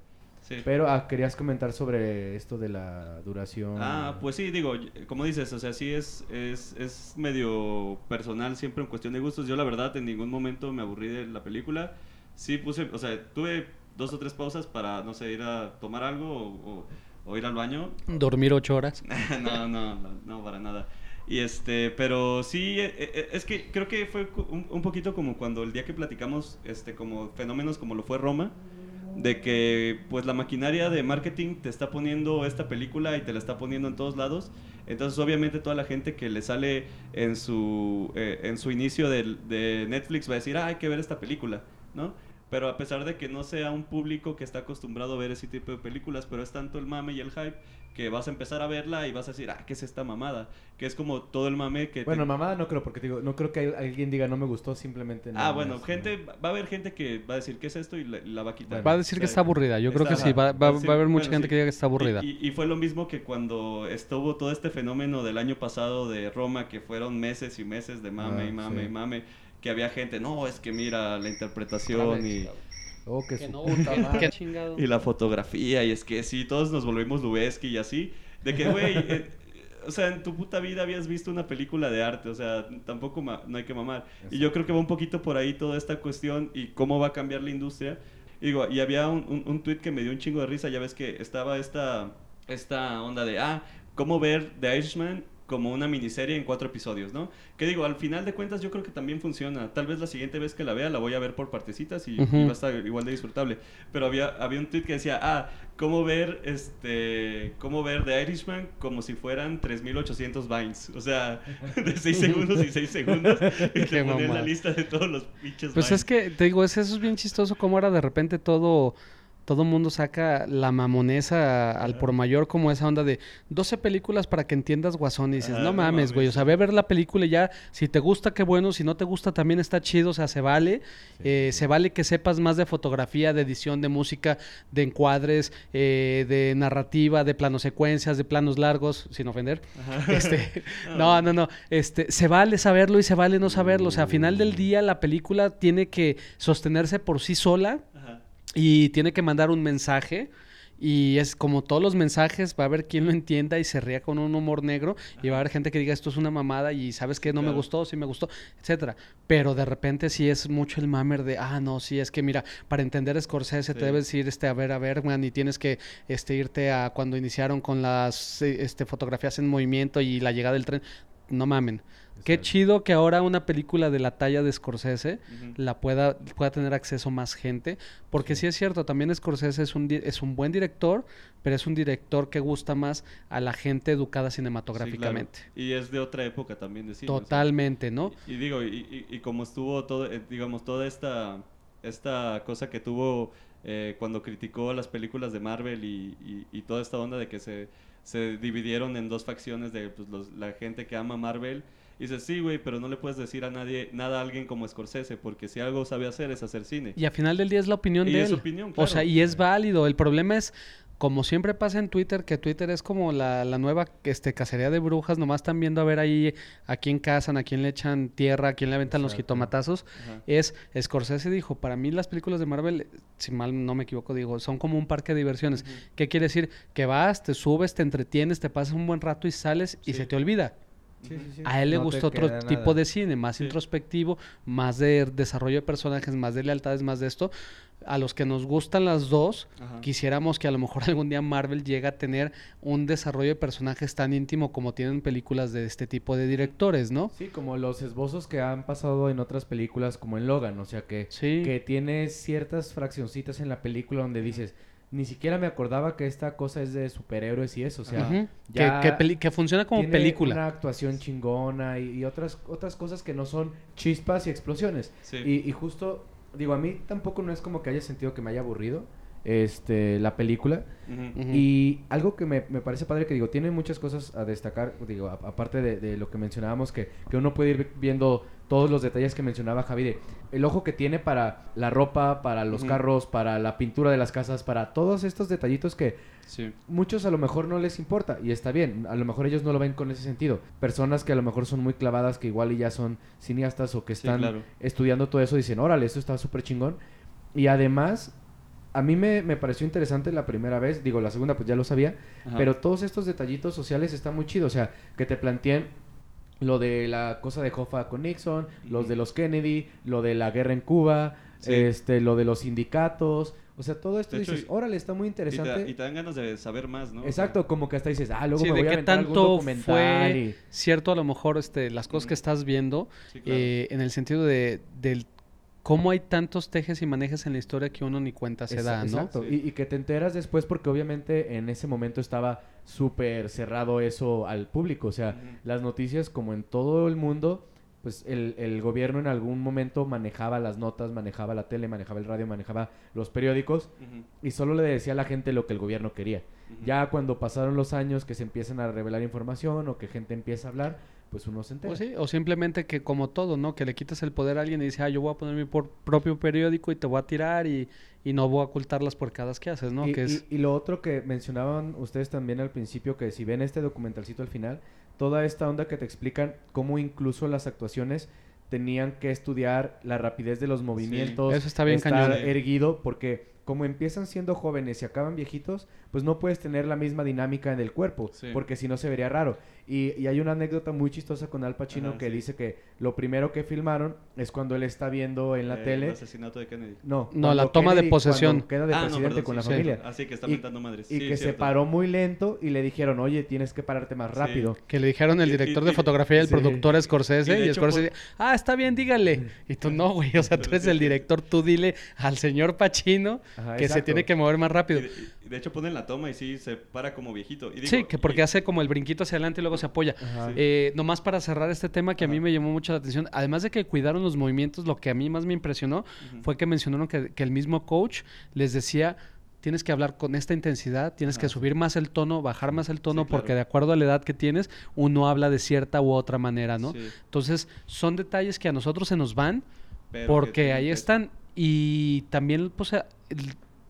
Sí. Pero ah, querías comentar sobre esto de la duración. Ah, pues sí, digo, como dices, o sea, sí es, es, es medio personal siempre en cuestión de gustos. Yo la verdad en ningún momento me aburrí de la película. Sí puse, o sea, tuve dos o tres pausas para, no sé, ir a tomar algo o, o- o ir al baño. Dormir ocho horas. no, (laughs) no, no, no, para nada. Y este, pero sí, eh, eh, es que creo que fue un, poquito como cuando el día que platicamos, este, como fenómenos como lo fue Roma, de que pues la maquinaria de marketing te está poniendo esta película y te la está poniendo en todos lados. Entonces obviamente toda la gente que le sale en su, eh, en su inicio del- de, Netflix va a decir, ah, hay que ver esta película, ¿no? Pero a pesar de que no sea un público que está acostumbrado a ver ese tipo de películas, pero es tanto el mame y el hype que vas a empezar a verla y vas a decir, ah, ¿qué es esta mamada? Que es como todo el mame que... te- Bueno, mamada no creo, porque te digo, no creo que alguien diga no me gustó, simplemente no. Ah, bueno, es- gente, va a haber gente que va a decir, ¿qué es esto? Y la, la va a quitar. Va a decir que O sea, está aburrida. Yo creo que sí. Va, va- decir, va a haber mucha bueno, gente sí. que diga que está aburrida. Y, y- y fue lo mismo que cuando estuvo todo este fenómeno del año pasado de Roma, que fueron meses y meses de mame Ah, y mame sí. y mame, que había gente, no, es que mira la interpretación y, Oh, que, Que su no, que- y la fotografía, y es que sí, todos nos volvimos Lubeski y así, de que, güey, (laughs) eh, o sea, en tu puta vida habías visto una película de arte, o sea, tampoco no hay que mamar. Y yo creo que va un poquito por ahí toda esta cuestión y cómo va a cambiar la industria. Y digo, y había un, un, un tweet que me dio un chingo de risa, ya ves que estaba esta, esta onda de, ah, ¿cómo ver The Irishman como una miniserie en cuatro episodios, ¿no? Que digo, al final de cuentas yo creo que también funciona. Tal vez la siguiente vez que la vea la voy a ver por partecitas y, va a estar igual de disfrutable. Pero había, había un tweet que decía, ah, ¿cómo ver, este, cómo ver The Irishman como si fueran 3800 Vines? O sea, (laughs) de 6 segundos y 6 segundos. (laughs) Y te la lista de todos los pinches Pues es que, te digo, eso es bien chistoso como ahora de repente todo todo mundo saca la mamonesa al por mayor como esa onda de 12 películas para que entiendas Guasón y dices, no, mames, güey, o sea, ve a ver la película y ya, si te gusta, qué bueno, si no te gusta también está chido, o sea, se vale, eh, se vale que sepas más de fotografía, de edición, de música, de encuadres, eh, de narrativa, de planos secuencias, de planos largos, sin ofender. (laughs) Este, (laughs) no, no, no, este, se vale saberlo y se vale no saberlo, o sea, al final del día la película tiene que sostenerse por sí sola y tiene que mandar un mensaje. Y es como todos los mensajes, va a haber quien lo entienda y se ría con un humor negro. Y va a haber gente que diga esto es una mamada y sabes que no me gustó, sí me gustó, etcétera. Pero de repente sí es mucho el mamer de, ah, no, sí, es que mira, para entender Scorsese te debes ir este, a ver a Bergman y tienes que este, irte a cuando iniciaron con las este, fotografías en movimiento y la llegada del tren. No mamen. Qué chido que ahora una película de la talla de Scorsese la pueda, pueda tener acceso más gente, porque sí. es cierto, también Scorsese es un, es un buen director, pero es un director que gusta más a la gente educada cinematográficamente. Y es de otra época también de cine. Totalmente, ¿no? Y, digo, y, y, como estuvo todo, eh, digamos, toda esta, esta cosa que tuvo eh, cuando criticó las películas de Marvel y, toda esta onda de que se, se dividieron en dos facciones de pues, la gente que ama Marvel y dices, sí, güey, pero no le puedes decir a nadie, nada a alguien como Scorsese, porque si algo sabe hacer es hacer cine. Y al final del día es la opinión de él. Opinión, O sea, y es válido. El problema es, como siempre pasa en Twitter, que Twitter es como la, nueva este, cacería de brujas, nomás están viendo a ver ahí a quién cazan, a quién le echan tierra, a quién le aventan los jitomatazos. Es, Scorsese dijo, para mí las películas de Marvel, si mal no me equivoco, digo, son como un parque de diversiones. ¿Qué quiere decir? Que vas, te subes, te entretienes, te pasas un buen rato y sales y se te olvida. A él le gusta otro tipo de cine, más introspectivo, más de desarrollo de personajes, más de lealtades, más de esto. A los que nos gustan las dos, quisiéramos que a lo mejor (laughs) algún día Marvel llegue a tener un desarrollo de personajes tan íntimo como tienen películas de este tipo de directores, ¿no? Sí, como los esbozos que han pasado en otras películas, como en Logan, o sea que, que tiene ciertas fraccioncitas en la película donde dices ni siquiera me acordaba que esta cosa es de superhéroes y eso, o sea, que, funciona como tiene película. Una actuación chingona y, otras otras cosas que no son chispas y explosiones. Y, y, justo, digo, a mí tampoco no es como que haya sentido que me haya aburrido este la película. Y algo que me, parece padre que digo, tiene muchas cosas a destacar, digo, aparte de, lo que mencionábamos, que, que uno puede ir viendo todos los detalles que mencionaba Javi, el ojo que tiene para la ropa, para los carros, para la pintura de las casas, para todos estos detallitos que muchos a lo mejor no les importa y está bien, a lo mejor ellos no lo ven con ese sentido. Personas que a lo mejor son muy clavadas, que igual y ya son cineastas o que están estudiando todo eso, dicen, órale, esto está súper chingón. Y además, a mí me, pareció interesante la primera vez, digo, la segunda pues ya lo sabía, pero todos estos detallitos sociales están muy chidos, o sea, que te planteen lo de la cosa de Hoffa con Nixon, los de los Kennedy, lo de la guerra en Cuba, este, lo de los sindicatos. O sea, todo esto dices, órale, está muy interesante. Y te, dan ganas de saber más, ¿no? Exacto, como que hasta dices, ah, luego me voy a qué tanto fue cierto a lo mejor este, las cosas que estás viendo eh, en el sentido de, del cómo hay tantos tejes y manejes en la historia que uno ni cuenta se da, ¿no? Exacto, y, que te enteras después porque obviamente en ese momento estaba súper cerrado eso al público, o sea, las noticias como en todo el mundo, pues el, el, gobierno en algún momento manejaba las notas, manejaba la tele, manejaba el radio, manejaba los periódicos y solo le decía a la gente lo que el gobierno quería. Ya cuando pasaron los años que se empiezan a revelar información o que gente empieza a hablar, pues uno se entera. O, simplemente que como todo, ¿no? Que le quitas el poder a alguien y dice, ah, yo voy a poner mi propio periódico y te voy a tirar y, no voy a ocultar las porcadas que haces, ¿no? Y, que es... y, lo otro que mencionaban ustedes también al principio, que si ven este documentalcito al final, toda esta onda que te explican cómo incluso las actuaciones tenían que estudiar la rapidez de los movimientos, eso está bien estar erguido, porque como empiezan siendo jóvenes y acaban viejitos, pues no puedes tener la misma dinámica en el cuerpo, porque si no se vería raro. Y, y hay una anécdota muy chistosa con Al Pacino Ajá, que sí. dice que lo primero que filmaron es cuando él está viendo en la Eh, tele. El asesinato de Kennedy. No, No, la toma de posesión. Queda de Ah, no, presidente perdón, con sí, la sí. familia. Así que está Y- mentando madres. Y Sí, que se paró muy lento y le dijeron, oye, tienes que pararte más Sí. rápido. Que le dijeron el director y- de fotografía y el sí. productor Scorsese. Y de Y, hecho, Scorsese, ah, está bien, dígale. Y tú no, güey. O sea, tú eres el director, tú dile al señor Pacino Ajá, que se tiene que mover más Y rápido. De, hecho ponen la toma y sí se para como viejito. Y digo, Sí, que porque y- hace como el brinquito hacia adelante y luego se apoya. Sí. Eh, nomás para cerrar este tema que a mí me llamó mucho la atención, además de que cuidaron los movimientos, lo que a mí más me impresionó fue que mencionaron que, que el mismo coach les decía, tienes que hablar con esta intensidad, tienes que subir más el tono, bajar más el tono, Sí, claro. porque de acuerdo a la edad que tienes, uno habla de cierta u otra manera, ¿no? Sí, Entonces, son detalles que a nosotros se nos van pero porque ahí están. Y también, pues, el-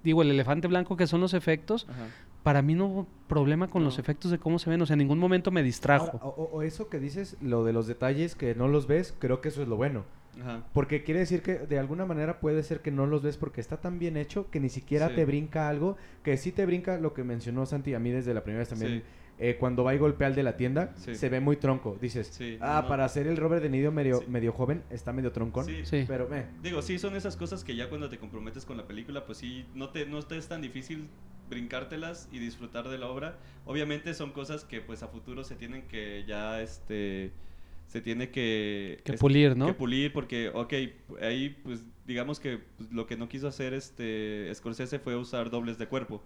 digo, el elefante blanco que son los efectos, Ajá. para mí no hubo problema con los efectos de cómo se ven, o sea, en ningún momento me distrajo. Ahora, o, o- o eso que dices, lo de los detalles que no los ves, creo que eso es lo bueno. Ajá. Porque quiere decir que de alguna manera puede ser que no los ves porque está tan bien hecho que ni siquiera Sí. te brinca algo, que sí te brinca lo que mencionó Santi a mí desde la primera vez también. Sí. Eh, cuando va y golpea al de la tienda, Sí. se ve muy tronco. Dices, Sí, ah, no. para hacer el Robert De Niro medio, Sí. medio joven, está medio troncón. Sí. Sí. Pero, eh, Digo, sí, son esas cosas que ya cuando te comprometes con la película, pues sí, no te, no te es tan difícil brincártelas y disfrutar de la obra. Obviamente son cosas que pues a futuro se tienen que ya, este, se tiene que... Que es- pulir, ¿no? Que pulir porque, ok, ahí pues digamos que pues, lo que no quiso hacer este Scorsese fue usar dobles de cuerpo.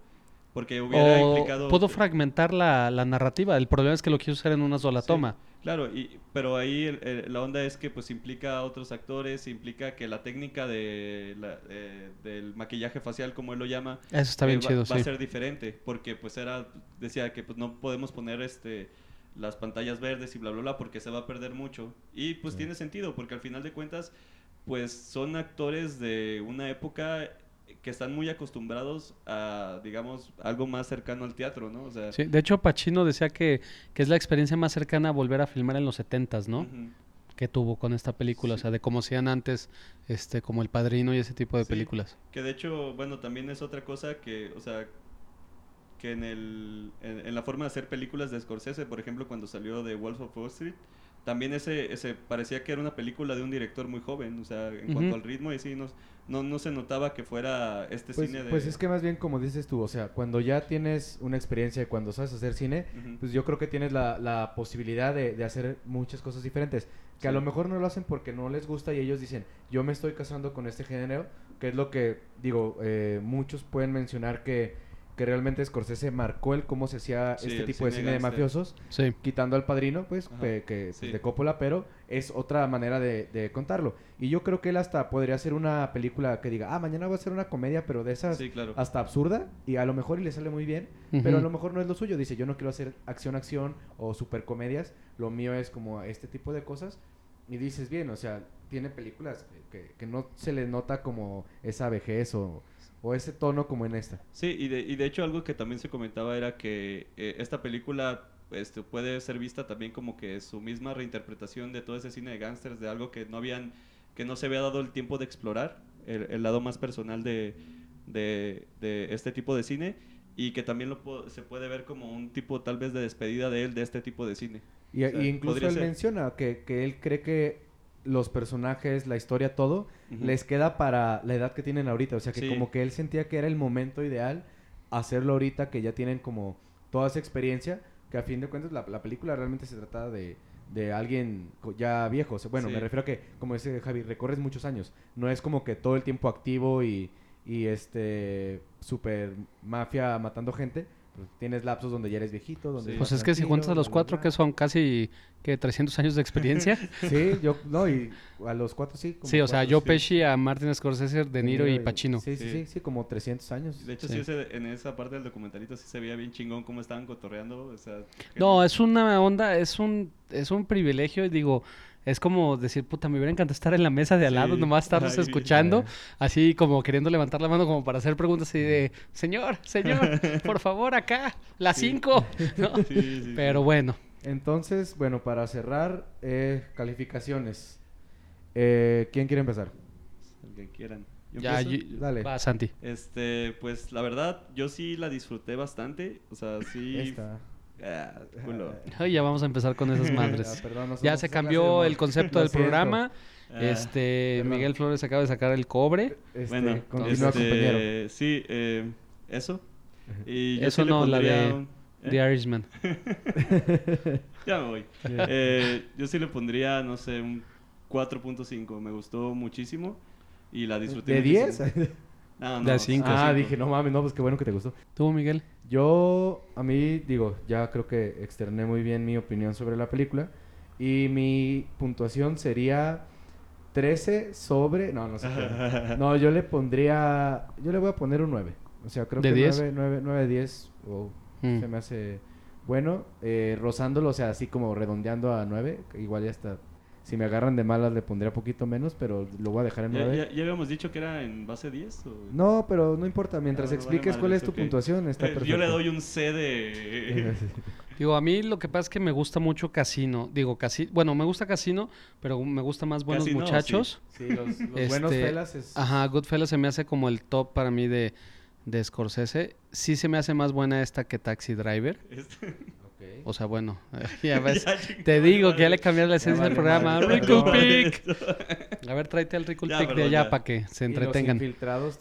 Porque hubiera O implicado... pudo fragmentar la, la narrativa. El problema es que lo quiso hacer en una sola Sí, toma. Claro, y, pero ahí el- el- la onda es que pues implica a otros actores, implica que la técnica de la- eh, del maquillaje facial, como él lo llama, Eso está eh, bien va, chido, va sí. a ser diferente, porque pues era, decía que pues no podemos poner este las pantallas verdes y bla bla bla porque se va a perder mucho. Y pues Sí. tiene sentido, porque al final de cuentas, pues son actores de una época que están muy acostumbrados a, digamos, algo más cercano al teatro, ¿no? O sea, Sí, De hecho, Pacino decía que, que es la experiencia más cercana a volver a filmar en los setentas, ¿no? ujú. Que tuvo con esta película. O sea, de cómo hacían antes, este, como El Padrino y ese tipo de Sí. películas. Que de hecho, bueno, también es otra cosa que, o sea, que en, el, en, en la forma de hacer películas de Scorsese, por ejemplo, cuando salió de Wolf of Wall Street, también ese, ese parecía que era una película de un director muy joven, o sea, en cuanto al ritmo, y sí, no, no, no se notaba que fuera este pues, cine de... pues es que más bien como dices tú, o sea, cuando ya tienes una experiencia y cuando sabes hacer cine, pues yo creo que tienes la, la posibilidad de, de hacer muchas cosas diferentes. Que a lo mejor no lo hacen porque no les gusta y ellos dicen, yo me estoy casando con este género, que es lo que, digo, eh, muchos pueden mencionar que, que realmente Scorsese marcó el cómo se hacía Sí, este tipo de cine de mafiosos, Sí. quitando al padrino, pues, pe- que, pues, sí. de Coppola, pero es otra manera de, de contarlo. Y yo creo que él hasta podría hacer una película que diga, ah, mañana voy a hacer una comedia, pero de esas Sí, claro. hasta absurda, y a lo mejor y le sale muy bien, pero a lo mejor no es lo suyo. Dice, yo no quiero hacer acción, acción o super comedias. Lo mío es como este tipo de cosas. Y dices, bien, o sea, tiene películas que, que no se le nota como esa vejez o, o ese tono como en esta. Sí, y de, y de hecho algo que también se comentaba era que eh, esta película este, puede ser vista también como que su misma reinterpretación de todo ese cine de gángsters, de algo que no habían, que no se había dado el tiempo de explorar, el, el lado más personal de, de, de este tipo de cine, y que también lo se puede ver como un tipo tal vez de despedida de él de este tipo de cine. Y, O sea, y incluso él ser. menciona que, que él cree que los personajes, la historia, todo, les queda para la edad que tienen ahorita. O sea, que Sí. como que él sentía que era el momento ideal hacerlo ahorita, que ya tienen como toda esa experiencia, que a fin de cuentas la, la película realmente se trata de, de alguien ya viejo. O sea, bueno, Sí. me refiero a que, como dice Javi, recorres muchos años. No es como que todo el tiempo activo y, y este, super mafia matando gente. Pues tienes lapsos donde ya eres viejito, donde... Sí. Pues es que si juntas a los cuatro, que son casi que 300 años de experiencia. (laughs) Sí, yo, no, y a los cuatro sí. como sí, o sea, cuatro, Joe sí. Pesci, a Martin Scorsese, De Niro y Pacino. Sí, sí, Sí. sí, sí, como 300 años. De hecho, Sí. sí, ese- en esa parte del documentalito sí se veía bien chingón cómo estaban cotorreando. O sea, No, es una onda, es un, es un privilegio y digo, es como decir, puta, me hubiera encantado estar en la mesa de al lado, Sí. nomás estarlos Ay, escuchando, así como queriendo levantar la mano como para hacer preguntas así de, señor, señor, (laughs) por favor, acá, las Sí. cinco, (laughs) ¿no? Sí, sí, sí. Pero bueno, Entonces, bueno, para cerrar, eh, calificaciones. Eh, ¿Quién quiere empezar? El que quieran. Yo ya, empiezo. yo- Dale. va Santi. Este, pues la verdad, yo sí la disfruté bastante. O sea, sí. Esta. Ah, culo. (laughs) Ay, ya vamos a empezar con esas (laughs) Ah, madres. perdón, no Ya se cambió el concepto del programa. Ah, Este, perdón. Miguel Flores acaba de sacar el cobre. Este, bueno, continúa, este, compañero. Sí, eh, eso. Y yo Eso no, la de un- ¿eh? The Irishman. (laughs) Ya me voy. Eh, yo sí le pondría, no sé, un 4.5. Me gustó muchísimo y la disfruté ¿De 10? Muchísimo. No, De no, cinco. ah, cinco. dije, no mames, no, pues qué bueno que te gustó. ¿Tú, Miguel? Yo, a mí, digo, ya creo que externé muy bien mi opinión sobre la película. Y mi puntuación sería 13 sobre... No, no sé. qué. (laughs) No, yo le pondría... Yo le voy a poner un 9. O sea, creo ¿De que 10? 9, 9, 9 10 o Mm. se me hace bueno. Eh, rozándolo, o sea, así como redondeando a 9. que Igual ya está... Si me agarran de malas le pondría poquito menos, pero lo voy a dejar en ¿Ya, 9. ya, ya habíamos dicho que era en base 10? O... No, pero no importa. Mientras Ah, expliques vale cuál es tu puntuación, está Eh, perfecto. Yo le doy un C de... (laughs) Digo, a mí lo que pasa es que me gusta mucho Casino. Digo, casi, bueno, me gusta Casino, pero me gusta más Buenos Casino, Muchachos. Sí, los, los Este, buenos pelas es... Ajá, Goodfellas se me hace como el top para mí de, de Scorsese. Sí se me hace más buena esta que Taxi Driver. Este- O sea, bueno, (laughs) ya (laughs) ves. Ya, Te digo que ya le cambié la esencia del programa. Rickle. Pick. (laughs) A ver, tráete al Rickle Pick de allá para que se entretengan.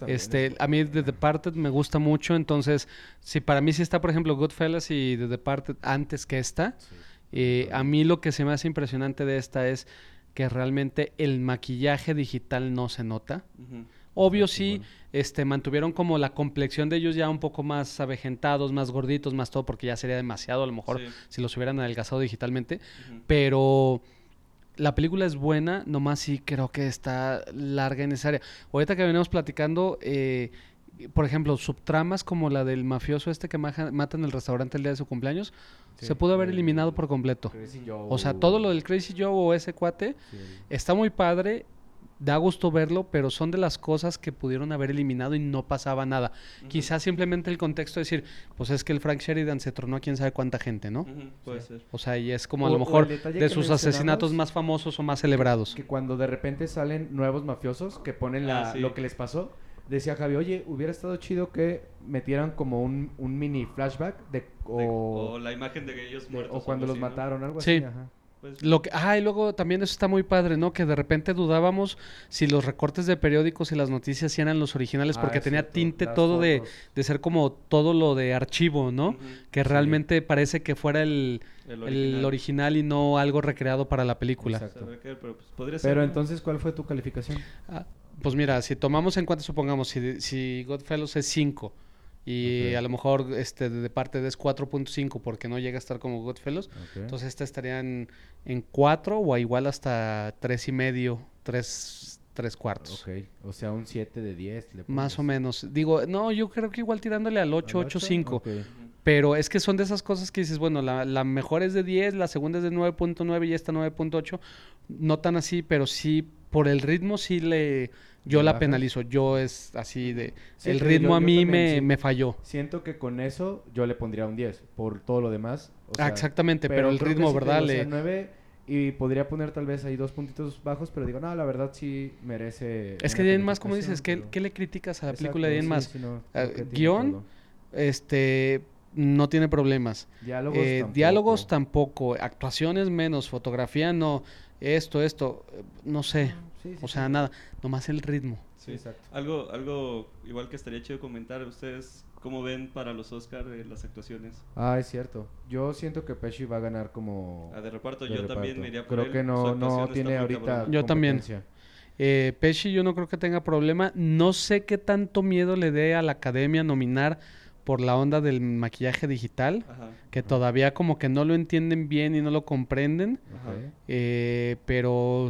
Este, es- a mí The Departed me gusta mucho, entonces, si para mí sí está, por ejemplo, Goodfellas y The Departed antes que esta, Sí. eh, a mí lo que se me hace impresionante de esta es que realmente el maquillaje digital no se nota. Ujú. Obvio sí, este, mantuvieron como la complexión de ellos ya un poco más avejentados, más gorditos, más todo, porque ya sería demasiado a lo mejor Sí. si los hubieran adelgazado digitalmente. Pero la película es buena, nomás sí creo que está larga y necesaria. Ahorita que venimos platicando, eh, por ejemplo, subtramas como la del mafioso este que maja- mata en el restaurante el día de su cumpleaños, Sí, se pudo haber el- eliminado por completo. Crazy Joe. O sea, todo lo del Crazy Joe o ese cuate Sí, está muy padre, da gusto verlo, pero son de las cosas que pudieron haber eliminado y no pasaba nada. Quizás simplemente el contexto de decir, pues es que el Frank Sheridan se tronó a quién sabe cuánta gente, ¿no? Puede Sí. ser. O sea, y es como a O- lo mejor de que sus asesinatos más famosos o más celebrados. Que cuando de repente salen nuevos mafiosos que ponen la, Ah, sí. lo que les pasó, decía Javi, oye, hubiera estado chido que metieran como un, un mini flashback de, De- o, la imagen de ellos de- muertos. o cuando los así, ¿no? mataron, algo Sí. así. Ajá. Pues, Lo que, ah, y luego también eso está muy padre, ¿no? Que de repente dudábamos si los recortes de periódicos y las noticias eran los originales, Ah, porque tenía cierto, tinte las todo de, de ser como todo lo de archivo, ¿no? Que Sí. realmente parece que fuera el, el el original y no algo recreado para la película. Exacto. Pero pues, podría ser. Pero ¿no? entonces, ¿cuál fue tu calificación? Ah, pues mira, si tomamos en cuenta, supongamos, si, si Godfellows es 5 y Ok. a lo mejor este de parte de es 4.5 porque no llega a estar como Godfellows, Ok. entonces esta estaría en, en 4 o a igual hasta tres y medio, 3, tres cuartos. Ok, o sea, un 7 de 10. le Más o menos. Digo, no, yo creo que igual tirándole al 8, ¿Al 8, ocho? 5. Ok. Ujú. Pero es que son de esas cosas que dices, bueno, la, la mejor es de 10, la segunda es de 9.9 y esta 9.8. No tan así, pero sí, por el ritmo sí le... Yo ¿Le la bajas? penalizo. Yo es así de... Sí, el ritmo a mí también, me, sí. me falló. Siento que con eso yo le pondría un 10 por todo lo demás. o Ah, sea, exactamente, pero, el ritmo, ¿verdad? Le- 9 y podría poner tal vez ahí dos puntitos bajos, pero digo, no, la verdad sí merece. es que de más, como dices, ¿qué, pero- qué le criticas a la película de más? no, Ah, guion. Este, no tiene problemas. Diálogos, Eh, tampoco. diálogos tampoco, actuaciones menos, fotografía no, esto, esto, no sé. Sí, sí, O sí. sea, nada, nomás el ritmo. Sí, exacto. Algo, algo igual que estaría chido comentar, ¿ustedes cómo ven para los Oscar las actuaciones? Ah, es cierto. Yo siento que Pesci va a ganar como. A de reparto, de yo también me iría por Creo él, que no, no tiene ahorita. Yo también. Eh, Pesci yo no creo que tenga problema. No sé qué tanto miedo le dé a la academia nominar por la onda del maquillaje digital, Ajá. que todavía como que no lo entienden bien y no lo comprenden. Ajá. Ok. Eh, pero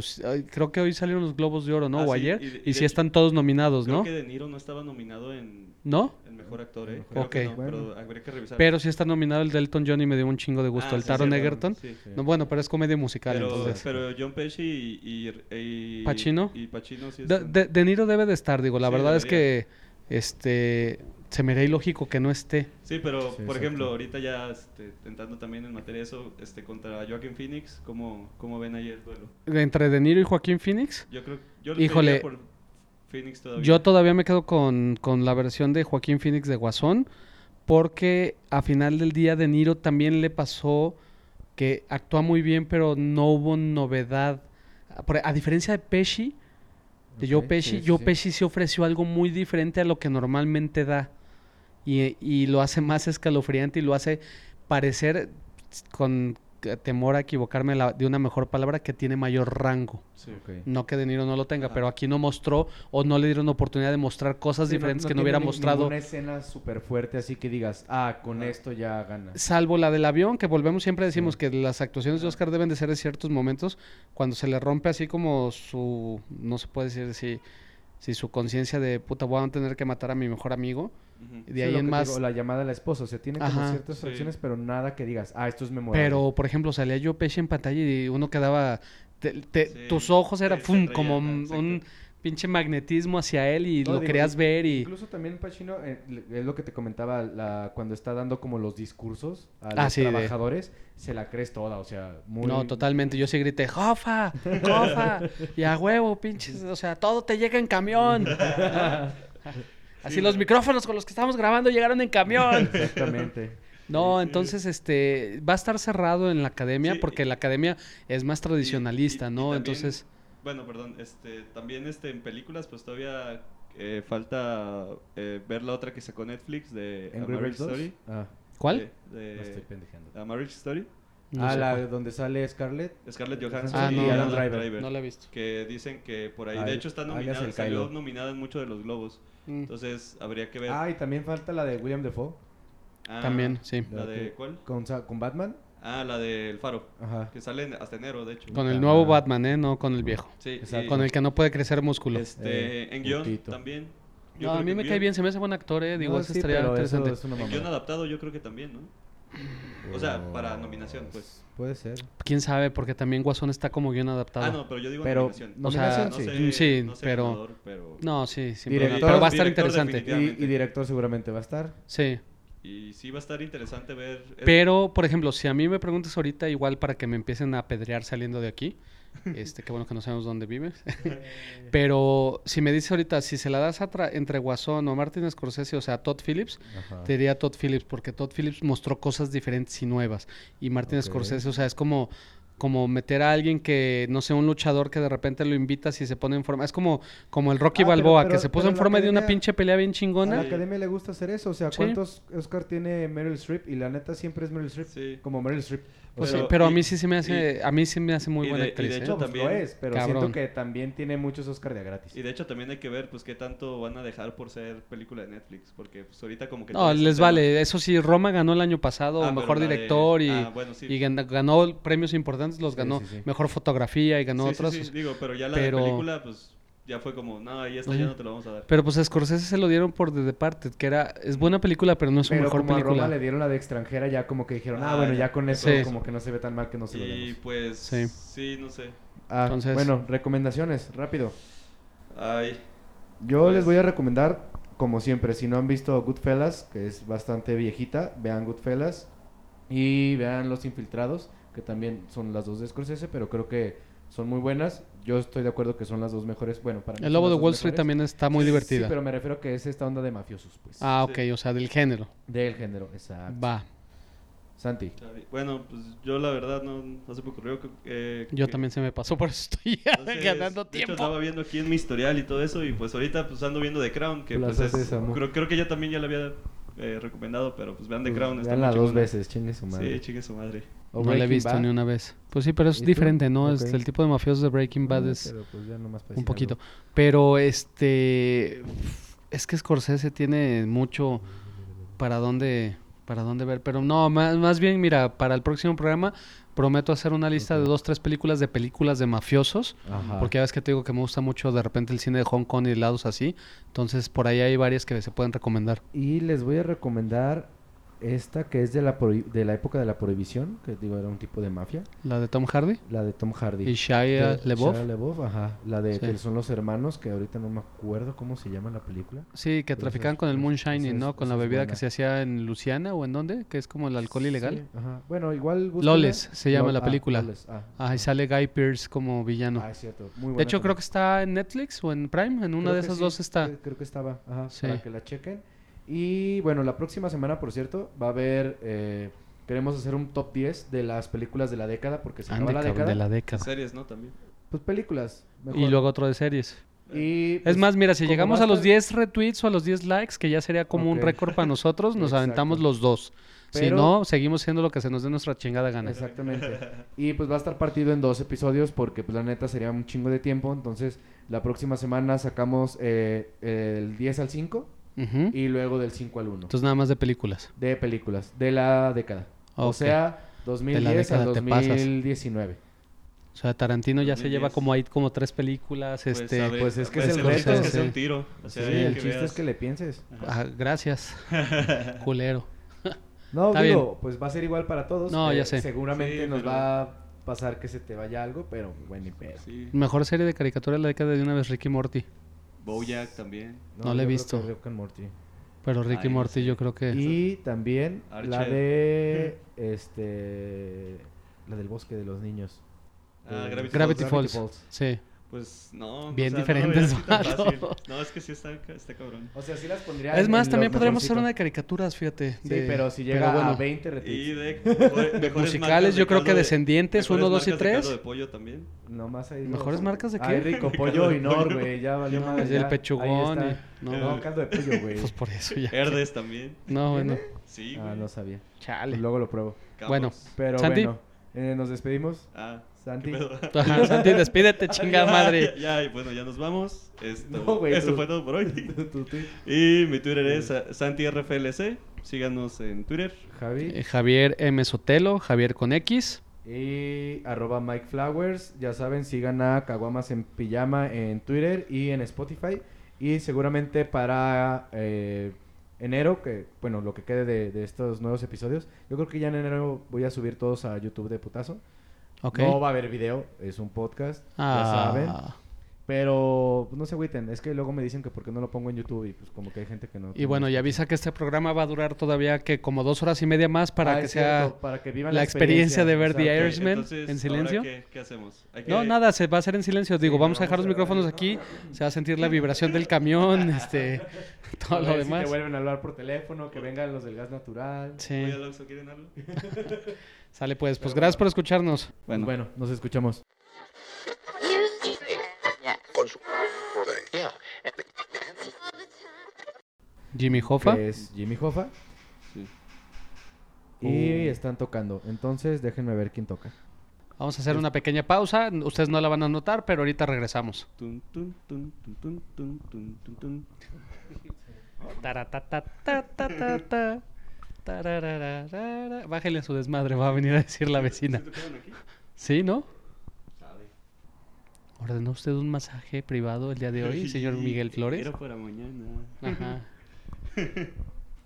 creo que hoy salieron los Globos de Oro, ¿no? Ah, o sí, ayer. y Y, de- y de sí hecho, están todos nominados, Creo ¿no? que De Niro no estaba nominado en, ¿No? en Mejor Actor, ¿eh? Mejor Creo que actor. no, Bueno. pero habría que revisar. Pero sí está nominado el Delton John y me dio un chingo de gusto. Ah, el sí, Taron Egerton. sí. Sí. No, bueno, pero es comedia musical, Pero, entonces. pero John Pesci y, y, y- ¿Pacino? y Pacino sí De, están. de- De Niro debe de estar, digo. La Sí, verdad es que este se me haría ilógico que no esté. Sí, pero Sí, por ejemplo, ahorita ya este, entrando también en materia de eso, este, contra Joaquin Phoenix, ¿cómo, cómo ven ahí el duelo? Entre De Niro y Joaquín Phoenix. Yo creo yo le Híjole, por Phoenix todavía. Yo todavía me quedo con, con la versión de Joaquín Phoenix de Guasón, porque a final del día De Niro también le pasó que actúa muy bien, pero no hubo novedad. Por- A diferencia de Pesci, de Joe Ok, Pesci, sí, sí, Joe sí. Pesci se ofreció algo muy diferente a lo que normalmente da. Y, y lo hace más escalofriante y lo hace parecer, con temor a equivocarme la- de una mejor palabra, que tiene mayor rango. Sí. No que De Niro no lo tenga, Ajá. pero aquí no mostró o no le dieron oportunidad de mostrar cosas Sí, diferentes que no hubiera ni- mostrado. Ninguna escena súper fuerte, así que digas, ah, con Ajá. esto ya gana. Salvo la del avión, que volvemos siempre decimos Sí. que las actuaciones de. Oscar deben de ser en ciertos momentos, cuando se le rompe así como su, no se puede decir si, si su conciencia de puta voy a tener que matar a mi mejor amigo. De Sí, ahí en más. digo, la llamada a la esposa, o sea, tiene como Ajá. ciertas Sí. fracciones, pero nada que digas, ah, esto es memorable. Pero, por ejemplo, salía yo Pesci en pantalla y uno quedaba. te- te- Sí, tus ojos era fum, atraía, como un, exacto. un pinche magnetismo hacia él y No, lo digo, querías ver y. Incluso también Pacino, eh, es lo que te comentaba, la, cuando está dando como los discursos a Ah, los sí, de- trabajadores, se la crees toda, o sea, muy... No, totalmente. Yo sí grité, ¡Jofa! ¡Jofa! Y a huevo, pinches. O sea, todo te llega en camión. (laughs) Así Sí, los ¿no? micrófonos con los que estábamos grabando llegaron en camión. (laughs) Exactamente. No, entonces este va a estar cerrado en la academia Sí, porque y- la academia es más tradicionalista, y- y ¿no? también- Entonces, Bueno, perdón, este, también este, en películas pues todavía eh, falta eh, ver la otra que sacó Netflix de A ¿Angry Marriage Birds 2? Story. Ah, ¿cuál? De, de no estoy pendejeando. A Marriage Story. No ah, la donde sale Scarlett. Scarlett Ah, Johansson no, y Adam Driver. Driver. No la he visto. Que dicen que por ahí, Ah, de hecho está nominada, salió Kylo. nominada en muchos de los globos. Mm, Entonces habría que ver. Ah, y también falta la de William Defoe, Ah, También, sí. ¿La de cuál? con, con Batman. Ah, la del Faro. Ajá. Que sale hasta enero, de hecho. Con el Puta nuevo. Batman, ¿eh? No con el viejo. Sí, y- Con el que no puede crecer músculo. Este, Eh, en guion putito. también. Yo No, a mí me cae bien, se me hace buen actor, ¿eh? Digo, No, sí, estaría interesante. es En guion adaptado yo creo que también, ¿no? O sea, para nominación, pues. Puede ser. Quién sabe, porque también Guasón está como guion adaptado. Ah, no, pero yo digo Pero- nominación. O sea, no sí. sé, Sí, no sé pero- ganador, pero... No, sí, Director- problema. Pero va a estar director interesante. Y, y director seguramente va a estar. Sí. Y sí va a estar interesante ver... Pero, por ejemplo, si a mí me preguntas ahorita, igual para que me empiecen a apedrear saliendo de aquí, este, qué bueno que no sabemos dónde vives. (laughs) (laughs) Pero si me dices ahorita, si se la das a tra- entre Guasón o Martin Scorsese, o sea, a Todd Phillips, Ajá. te diría Todd Phillips, porque Todd Phillips mostró cosas diferentes y nuevas. Y Martin Ok. Scorsese, o sea, es como, como meter a alguien que, no sé, un luchador que de repente lo invitas y se pone en forma. Es como, como el Rocky Ah, Balboa, pero- que se puso en forma de una pinche pelea bien A chingona. la academia le gusta hacer eso. O sea, Sí. ¿cuántos Oscar tiene Meryl Streep? Y la neta siempre es Meryl Streep. Sí. Como Meryl Streep. O Pues sí, pero- pero a mí sí se me hace, a mí sí me hace muy buena de- y de actriz. ¿eh? hecho no, pues lo también- es, pero Cabrón. siento que también tiene muchos Oscar de gratis. Y de hecho también hay que ver pues qué tanto van a dejar por ser película de Netflix. Porque pues ahorita como que... No, les tema- vale. Eso sí, Roma ganó el año pasado Ah, mejor de- director y, Ah, bueno, sí. y gan- ganó premios importantes, los ganó sí, sí. mejor fotografía y ganó Sí, sí, otros. sí, digo, pero ya la pero- de película pues ya fue como, no, ahí esta ya Ujú. no te lo vamos a dar. Pero pues a Scorsese se lo dieron por The Departed, que era es buena película, pero no es su Pero mejor como a película. Roma le dieron la de extranjera, ya como que dijeron, ah, Ah, bueno, ya. ya con eso Sí. como que no se ve tan mal que no se lo y pues Sí. sí. no sé. Ah, Entonces- bueno, recomendaciones, rápido. Ay, Yo Pues- les voy a recomendar, como siempre, si no han visto Goodfellas, que es bastante viejita, vean Goodfellas y vean Los Infiltrados, que también son las dos de Scorsese, pero creo que son muy buenas. Yo estoy de acuerdo que son las dos mejores. Bueno, para mí el Lobo de Wall Street mejores. también está muy Sí, divertida. Sí, pero me refiero que es esta onda de mafiosos, pues. Ah, Sí. ok, o sea, del género. Del género, exacto. Va. Santi. Bueno, pues yo la verdad no, no se me ocurrió que... eh, Yo que- también se me pasó, por eso estoy (laughs) Entonces, ganando de hecho, tiempo. estaba viendo aquí en mi historial y todo eso y pues ahorita pues ando viendo The Crown, que Plaza pues es... Creo, creo que ya también ya la había eh, recomendado, pero pues vean The Pues, Crown. muy dos veces, chingue su madre. Sí, chingue su madre. O No la he visto Bad. ni una vez. Pues sí, pero es diferente, ¿no? Es el tipo de mafiosos de Breaking Bad Ah, es pero pues un poquito. algo. Pero este es que Scorsese tiene mucho para dónde para dónde ver, pero no, más, más bien mira, para el próximo programa prometo hacer una lista de dos, tres películas de películas de mafiosos, Ajá. porque ya ves que te digo que me gusta mucho de repente el cine de Hong Kong y lados así, entonces por ahí hay varias que se pueden recomendar. Y les voy a recomendar esta que es de la, de la época de la prohibición, que digo era un tipo de mafia, La de Tom Hardy la de Tom Hardy. y Shia De- LaBeouf. Shia LaBeouf, ajá, la de Sí. que son los hermanos, que ahorita no me acuerdo cómo se llama la película. Sí, que Esa traficaban es- con el moonshining, esa es- ¿no? Con la bebida que buena. se hacía en Luciana o en dónde, que es como el alcohol ilegal. Sí, ajá. Bueno, igual. Loles se llama Lol- la ah, película. Loles, ah, Ah, y sale Guy Pearce como villano. Ah, es cierto. Muy De hecho, creo que está en Netflix o en Prime, en una de esas dos está. Creo que estaba, ajá, Sí. para que la chequen. Y bueno, la próxima semana, por cierto, va a haber... eh, queremos hacer un top 10 de las películas de la década, porque se Ande, acaba la década. de la década. Series, ¿no? También. Pues películas. mejor. Y luego otro de series. Y, Es pues, más, mira, si llegamos a los estar- 10 retweets o a los 10 likes, que ya sería como un récord para nosotros, nos aventamos los dos. Si no, seguimos siendo lo que se nos dé nuestra chingada gana. Exactamente. Y pues va a estar partido en dos episodios porque pues la neta sería un chingo de tiempo. Entonces la próxima semana sacamos eh, el 10 al 5 Y luego del 5 al 1. Entonces nada más de películas. De películas, de la década. O sea, 2010 al década te pasas. 2019. O sea, Tarantino ya se 2010. lleva como ahí como tres películas. Pues, este, pues, es que es ver, el reto. Sí. un tiro. O sea, Sí, el que chiste veas. es que le pienses. ah, gracias, (laughs) culero. No, Está digo, pues va a ser igual para todos. No, Eh, ya sé. Seguramente Sí, nos pero- va a pasar que se te vaya algo, pero bueno, pedo. Sí. Mejor serie de caricatura de la década de una vez, Ricky Morty. Bojack también. No la he visto. Rick and Morty. Pero Ricky Ay, no Morty yo creo que... Y también la Archer. de este la del bosque de los niños. Ah, Gravity Gravity Gravity Falls. Falls. Sí. Pues no. Bien o sea, diferentes, No, no, es que sí está, está cabrón. O sea, sí las pondría Es más, en también podríamos hacer una de caricaturas, fíjate. Sí, de- pero si pero llega bueno, a 20 Y retweets. de (laughs) mejores- mejores musicales, de yo creo que de- Descendientes, mejores 1, 2 y marcas de caldo 3. de pollo también. Nomás ahí. ¿Mejores marcas de qué? Ay, rico, (laughs) pollo y Nor, güey. Ya valió No, madre, es el pechugón y- no. No, caldo de pollo, güey. Pues por eso ya. Herdes también. No, bueno. Sí, Ah, güey. no sabía. Chale. Luego lo pruebo. Bueno. Pero bueno, eh, nos despedimos. Ah, Santi. Santi, despídete, (laughs) chingada Ya, madre. Ya, y bueno, ya nos vamos. Esto, No, güey, esto tú- fue todo por hoy. (laughs) Y mi Twitter es SantiRFLC. Síganos en Twitter. Javi. Eh, Javier M. Sotelo, Javier con X. Y arroba Mike Flowers. Ya saben, sigan a Caguamas en Pijama en Twitter y en Spotify. Y seguramente para eh, enero, que bueno, lo que quede de, de estos nuevos episodios, yo creo que ya en enero voy a subir todos a YouTube de putazo. Ok. No va a haber video, es un podcast, Ah, ya saben. Pero no se agüiten, es que luego me dicen que porque no lo pongo en YouTube y pues como que hay gente que no. Y bueno, y avisa que este programa va a durar todavía que como dos horas y media más para Ah, que sea cierto, para que vivan la experiencia de ver The. Irishman Entonces, en silencio. ¿ahora qué, qué hacemos? Hay que- No, nada, se va a hacer en silencio. Digo, Sí, vamos a no, dejar los vamos a micrófonos ver. aquí. Se va a sentir la vibración del camión, (laughs) este, (laughs) todo A lo ver si demás. te vuelven a hablar por teléfono, que vengan los del gas natural. Voy Sí, ¿quieren algo? (laughs) sale pues. Pues gracias por escucharnos. Bueno. bueno, nos escuchamos. Jimmy Hoffa. que es Jimmy Hoffa. Sí. Y están tocando. Entonces, déjenme ver quién toca. Vamos a hacer una pequeña pausa. Ustedes no la van a notar, pero ahorita regresamos. Bájale a su desmadre, va a venir a decir la vecina. ¿Sí no? ¿Ordenó usted un masaje privado el día de hoy, (laughs) señor Miguel Flores? Para mañana. Ajá. (laughs)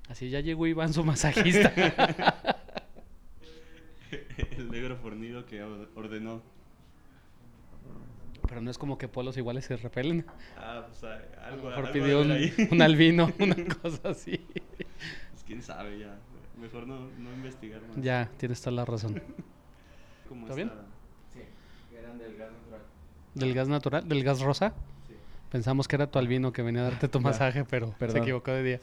Así ya llegó Iván, su masajista. (laughs) El negro fornido que or- ordenó. Pero no es como que polos iguales se repelen. Ah, pues A algo, lo mejor algo pidió un, un albino, una cosa así. Pues quién sabe ya. Mejor no, no investigar más. Ya, tienes toda la razón. (laughs) ¿Cómo ¿Está bien? Sí, eran del gas natural. ¿Del gas natural? ¿Del gas rosa? Sí. Pensamos que era tu albino que venía a darte tu masaje, pero se equivocó de día.